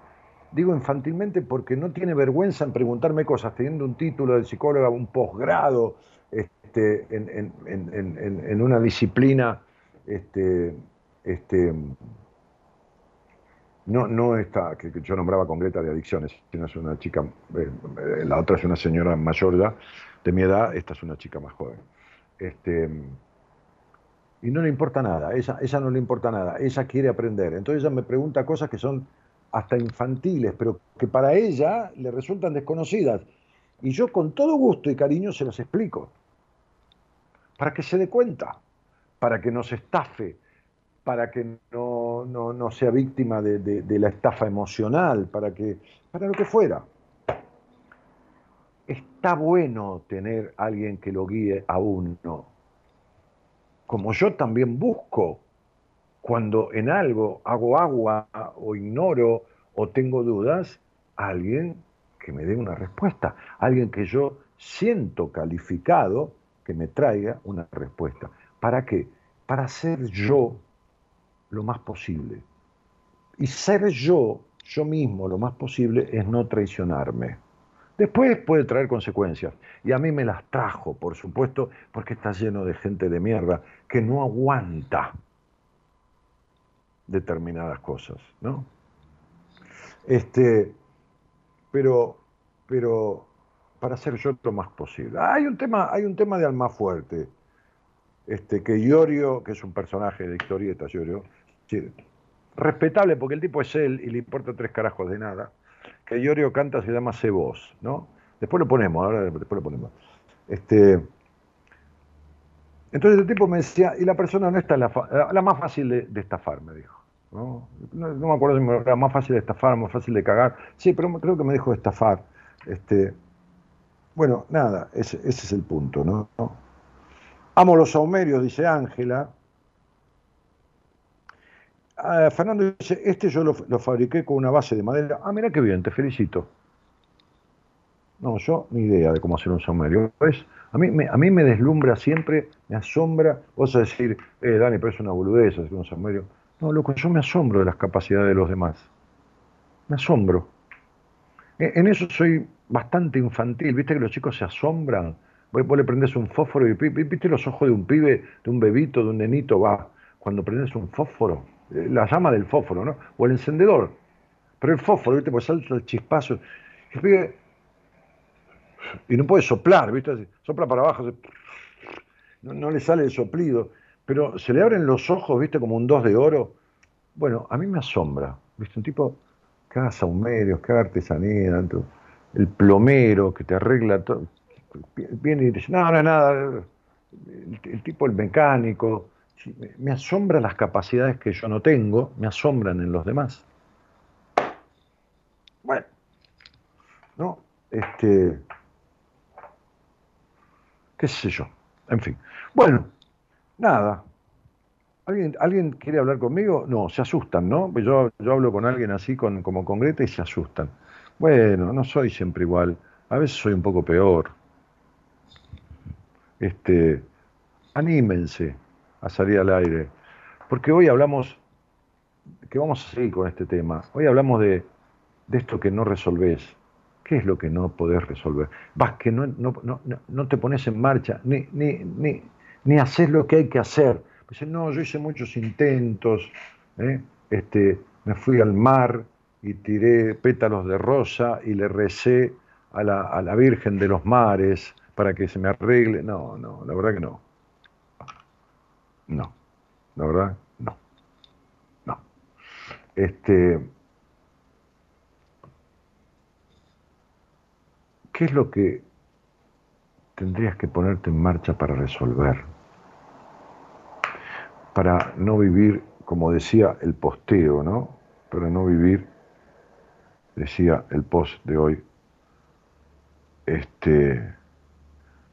digo infantilmente porque no tiene vergüenza en preguntarme cosas, teniendo un título de psicóloga, un posgrado este, en, una disciplina este, este, no, no esta que, yo nombraba con Greta de adicciones, sino es una chica, eh, la otra es una señora mayor ya, de mi edad, esta es una chica más joven. Este, y no le importa nada, ella, ella no le importa nada, ella quiere aprender. Entonces ella me pregunta cosas que son hasta infantiles, pero que para ella le resultan desconocidas. Y yo con todo gusto y cariño se las explico, para que se dé cuenta, para que no se estafe, para que no, no, sea víctima de, la estafa emocional, para, que, para lo que fuera. Está bueno tener alguien que lo guíe a uno, como yo también busco cuando en algo hago agua o ignoro o tengo dudas, alguien que me dé una respuesta, alguien que yo siento calificado que me traiga una respuesta. ¿Para qué? Para ser yo lo más posible. Y ser yo, yo mismo, lo más posible, es no traicionarme. Después puede traer consecuencias. Y a mí me las trajo, por supuesto, porque está lleno de gente de mierda que no aguanta determinadas cosas, ¿no? Este, pero, pero para ser yo lo más posible. Hay un tema, hay un tema de alma fuerte, este, que Iorio, que es un personaje de historieta, Iorio, respetable porque el tipo es él y le importa tres carajos de nada. Que Iorio canta se llama Se Voz, ¿no? Después lo ponemos, ahora después lo ponemos. Este, entonces el tipo me decía, y la persona no está la, la más fácil de, estafar, me dijo. ¿no? ¿no? me acuerdo si era más fácil de estafar, más fácil de cagar. Sí, pero creo que me dijo estafar. Este, bueno, nada, ese, ese es el punto, ¿no? Amo los saumerios, dice Ángela. Ah, Fernando dice, este yo lo, fabriqué con una base de madera. Ah, mira qué bien, te felicito. No, yo ni idea de cómo hacer un saumerio. ¿Ves? A mí, me, a mí me deslumbra siempre, me asombra. Vos a decir, eh, Dani, pero es una boludez hacer un saumerio. No, loco, yo me asombro de las capacidades de los demás. Me asombro. E, en eso soy bastante infantil. ¿Viste que los chicos se asombran? Vos le prendes un fósforo y viste los ojos de un pibe, de un bebito, de un nenito, va. Cuando prendes un fósforo, la llama del fósforo, ¿no? O el encendedor. Pero el fósforo, ¿viste? Pues salta el chispazo. Y, no puede soplar, ¿viste? Sopla para abajo, no, le sale el soplido. Pero se le abren los ojos, ¿viste? Como un dos de oro. Bueno, a mí me asombra, ¿viste? Un tipo que haga saumerios, que haga artesanía, el plomero que te arregla todo. Viene y dice, no, no es nada. el tipo, el mecánico, me asombran las capacidades que yo no tengo, me asombran en los demás. Bueno, ¿no? Este, qué sé yo, en fin. Bueno, nada. ¿Alguien, ¿Alguien quiere hablar conmigo? No, se asustan, ¿no? Yo, yo hablo con alguien así con, como con Greta y se asustan. Bueno, no soy siempre igual. A veces soy un poco peor. Este, anímense a salir al aire. Porque hoy hablamos, que vamos a seguir con este tema, hoy hablamos de, de esto que no resolvés. ¿Qué es lo que no podés resolver? Vas que no, no, no, no te pones en marcha, ni, ni, ni, ni haces lo que hay que hacer. Dice, no, yo hice muchos intentos, ¿eh? este, me fui al mar y tiré pétalos de rosa y le recé a la, a la Virgen de los Mares para que se me arregle. No, no, la verdad que no. No, la verdad, no. No. Este, ¿Qué es lo que tendrías que ponerte en marcha para resolver? Para no vivir, como decía el posteo, ¿no? Para no vivir, decía el post de hoy, este,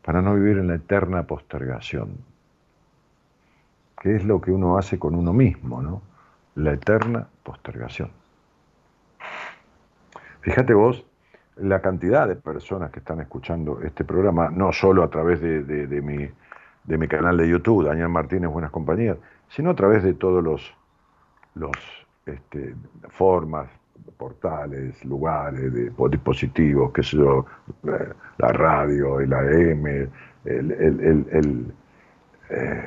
para no vivir en la eterna postergación que es lo que uno hace con uno mismo, ¿no? La eterna postergación. Fíjate vos la cantidad de personas que están escuchando este programa, no solo a través de, mi, de mi canal de YouTube, Daniel Martínez Buenas Compañías, sino a través de todos los, los este, formas, portales, lugares, de, dispositivos, qué sé yo, la radio, el AM, el, el, eh,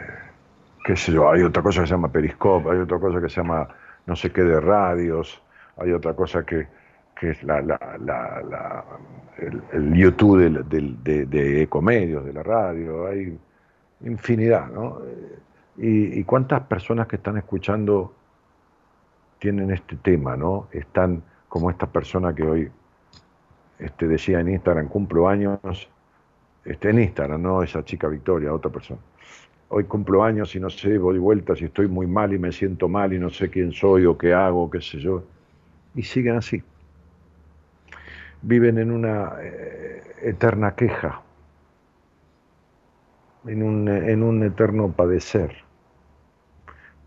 qué sé yo, hay otra cosa que se llama Periscope, hay otra cosa que se llama no sé qué de radios, hay otra cosa que, es la, el, YouTube de, de, Ecomedios, de la radio, hay infinidad, ¿no? Y, y, cuántas personas que están escuchando tienen este tema, ¿no? Están como esta persona que hoy este, decía en Instagram, cumplo años, este, en Instagram, no esa chica Victoria, otra persona hoy cumplo años y no sé, voy vueltas y estoy muy mal y me siento mal y no sé quién soy o qué hago, qué sé yo. Y siguen así. Viven en una eh, eterna queja, en un, en un eterno padecer.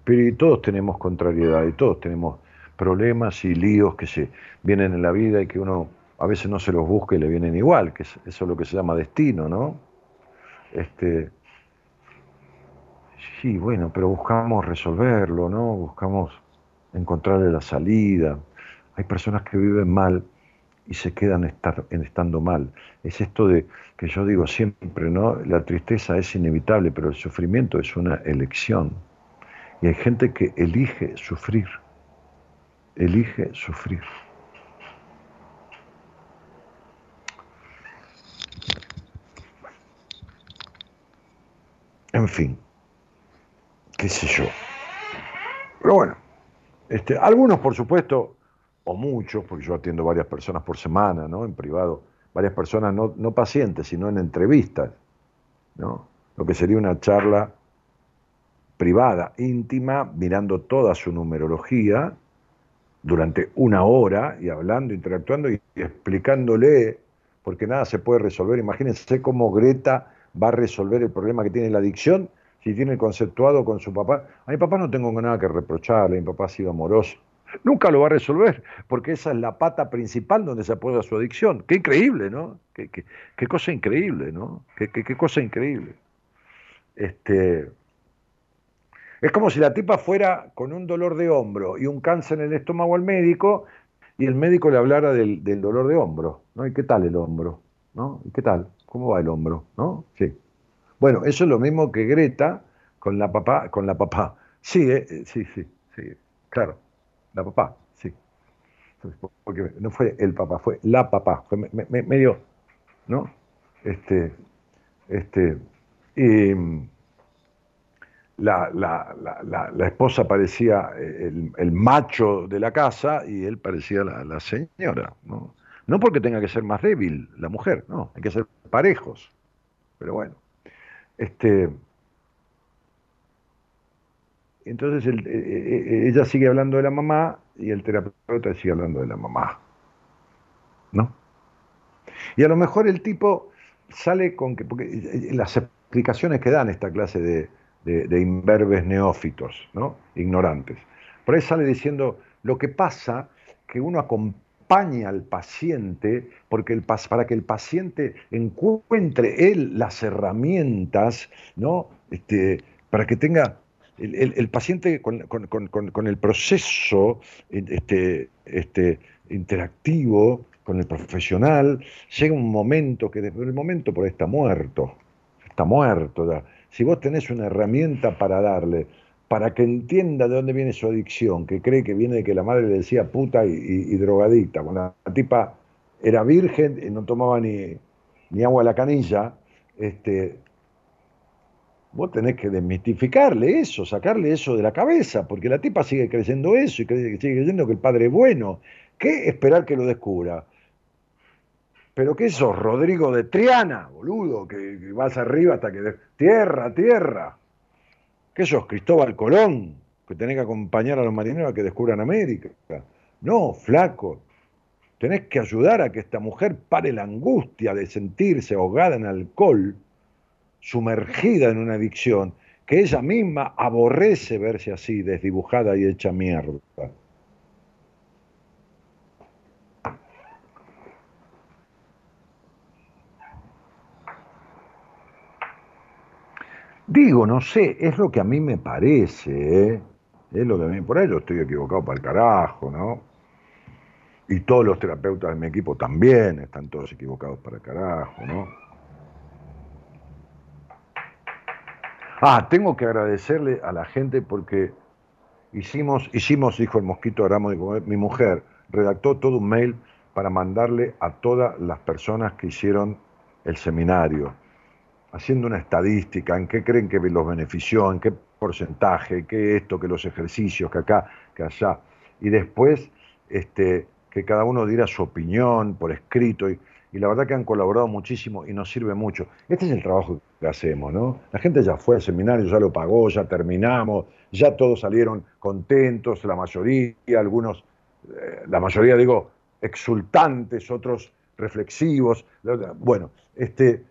Pero todos tenemos contrariedad y todos tenemos problemas y líos que se vienen en la vida y que uno a veces no se los busca y le vienen igual, que eso es lo que se llama destino, ¿no? Este, Sí, bueno, pero buscamos resolverlo, ¿no? Buscamos encontrarle la salida. Hay personas que viven mal y se quedan en estando mal. Es esto de que yo digo siempre, ¿no? La tristeza es inevitable, pero el sufrimiento es una elección. Y hay gente que elige sufrir, elige sufrir. En fin, qué sé yo. Pero bueno, este, algunos por supuesto, o muchos, porque yo atiendo varias personas por semana, ¿no? En privado, varias personas, no, no pacientes, sino en entrevistas, ¿no? Lo que sería una charla privada, íntima, mirando toda su numerología durante una hora y hablando, interactuando y explicándole, porque nada se puede resolver. Imagínense cómo Greta va a resolver el problema que tiene la adicción si tiene conceptuado con su papá. A mi papá no tengo nada que reprocharle, mi papá ha sido amoroso. Nunca lo va a resolver, porque esa es la pata principal donde se apoya su adicción. Qué increíble, ¿no? Qué, cosa increíble, ¿no? Qué, cosa increíble. Este, es como si la tipa fuera con un dolor de hombro y un cáncer en el estómago al médico y el médico le hablara del, del dolor de hombro, ¿no? ¿Y qué tal el hombro? ¿No? ¿Y qué tal? ¿Cómo va el hombro? ¿No? Sí. Bueno, eso es lo mismo que Greta con la papá, con la papá. Sí, eh, eh, sí, sí, sí, claro, la papá, sí. Porque no fue el papá, fue la papá, fue medio, ¿no? Este, este, y la, la, la, la esposa parecía el, el, macho de la casa y él parecía la, señora, ¿no? No porque tenga que ser más débil la mujer, no, hay que ser parejos, pero bueno. Este, entonces eh, eh, eh, ella sigue hablando de la mamá y el terapeuta sigue hablando de la mamá. ¿No? Y a lo mejor el tipo sale con que, porque las explicaciones que dan esta clase de, de, imberbes neófitos, ¿no? ignorantes, por ahí sale diciendo lo que pasa que uno acompaña al paciente porque el, para que el paciente encuentre él las herramientas, ¿no? Este, para que tenga el, paciente con, el proceso este, este, interactivo con el profesional, llega un momento que desde el momento por ahí está muerto, está muerto. Si vos tenés una herramienta para darle, para que entienda de dónde viene su adicción, que cree que viene de que la madre le decía puta y, drogadicta. Cuando la tipa era virgen y no tomaba ni, ni agua de la canilla, este, vos tenés que desmitificarle eso, sacarle eso de la cabeza, porque la tipa sigue creyendo eso y sigue creyendo que el padre es bueno. ¿Qué esperar que lo descubra? Pero ¿qué sos, Rodrigo de Triana, boludo? Que vas arriba hasta que... Tierra, tierra. ¿Qué sos, Cristóbal Colón? Que tenés que acompañar a los marineros a que descubran América. No, flaco. Tenés que ayudar a que esta mujer pare la angustia de sentirse ahogada en alcohol, sumergida en una adicción, que ella misma aborrece verse así, desdibujada y hecha mierda. Digo, no sé, es lo que a mí me parece, ¿eh? Es lo que a mí, por ahí lo estoy equivocado para el carajo, ¿no? Y todos los terapeutas de mi equipo también están todos equivocados para el carajo, ¿no? Ah, tengo que agradecerle a la gente porque hicimos, hicimos, dijo el mosquito Aramo, mi mujer, redactó todo un mail para mandarle a todas las personas que hicieron el seminario, haciendo una estadística, en qué creen que los benefició, en qué porcentaje, qué esto, que los ejercicios, que acá, que allá. Y después este, que cada uno diera su opinión por escrito. Y, y la verdad que han colaborado muchísimo y nos sirve mucho. Este es el trabajo que hacemos, ¿no? La gente ya fue al seminario, ya lo pagó, ya terminamos, ya todos salieron contentos, la mayoría, algunos, eh, la mayoría digo, exultantes, otros reflexivos. Bueno, este,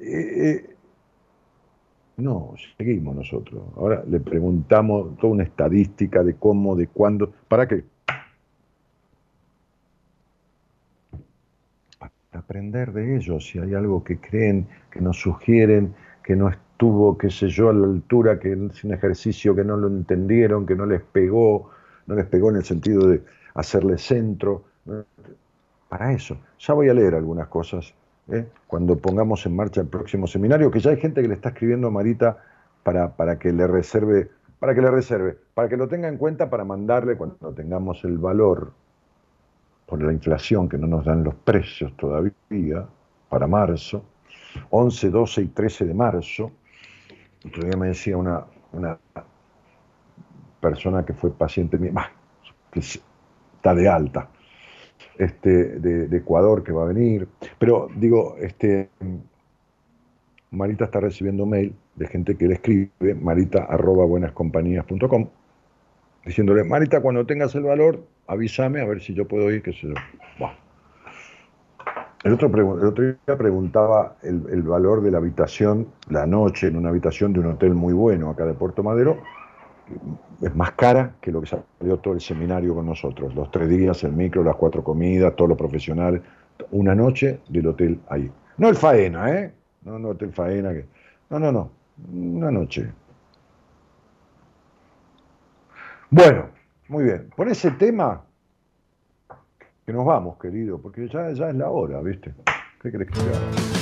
eh, eh, no, seguimos nosotros. Ahora le preguntamos toda una estadística de cómo, de cuándo, para qué. aprender de ellos, si hay algo que creen, que nos sugieren, que no estuvo, qué sé yo, a la altura, que es un ejercicio que no lo entendieron, que no les pegó, no les pegó en el sentido de hacerle centro. Para eso, ya voy a leer algunas cosas ¿eh? cuando pongamos en marcha el próximo seminario, que ya hay gente que le está escribiendo a Marita para, para que le reserve, para que le reserve, para que lo tenga en cuenta para mandarle cuando tengamos el valor por la inflación que no nos dan los precios todavía para marzo, 11, 12 y 13 de marzo. Otro día me decía una, una persona que fue paciente mía, que está de alta, este, de, Ecuador que va a venir. Pero digo, este, Marita está recibiendo mail de gente que le escribe, marita arroba diciéndole, Marita, cuando tengas el valor, avísame a ver si yo puedo ir, qué sé yo. El, otro el otro día preguntaba el, valor de la habitación la noche en una habitación de un hotel muy bueno acá de Puerto Madero. Es más cara que lo que salió todo el seminario con nosotros. Los tres días, el micro, las cuatro comidas, todo lo profesional. Una noche del hotel ahí. No el Faena, ¿eh? No, no, hotel Faena. Que... No, no, no. Una noche. Bueno, muy bien. Por ese tema, que nos vamos, querido, porque ya, ya es la hora, ¿viste? ¿Qué crees que haga?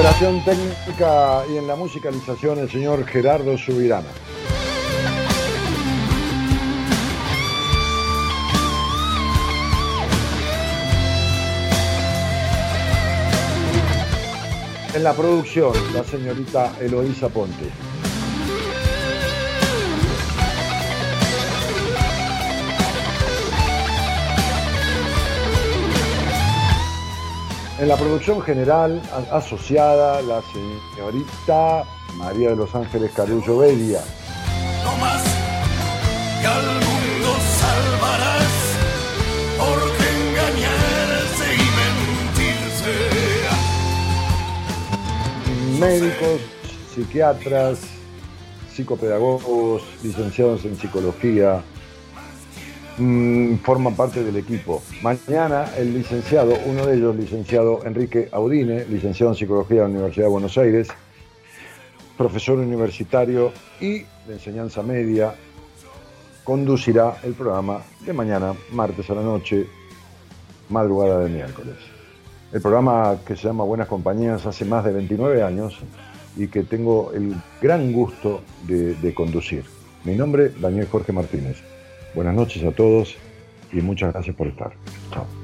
Operación técnica y en la musicalización el señor Gerardo Subirana. En la producción, la señorita Eloísa Ponte. En la producción general asociada, la señorita María de los Ángeles Carullo Bedia. No más que al mundo salvarás, porque engañarse y mentirse. Médicos, psiquiatras, psicopedagogos, licenciados en psicología, mm, forman parte del equipo. Mañana el licenciado, uno de ellos, licenciado Enrique Audine, licenciado en psicología de la Universidad de Buenos Aires, profesor universitario y de enseñanza media, conducirá el programa de mañana, martes a la noche, madrugada de miércoles. El programa que se llama Buenas Compañías hace más de 29 años y que tengo el gran gusto de, conducir. Mi nombre, Daniel Jorge Martínez. Buenas noches a todos y muchas gracias por estar. Chao.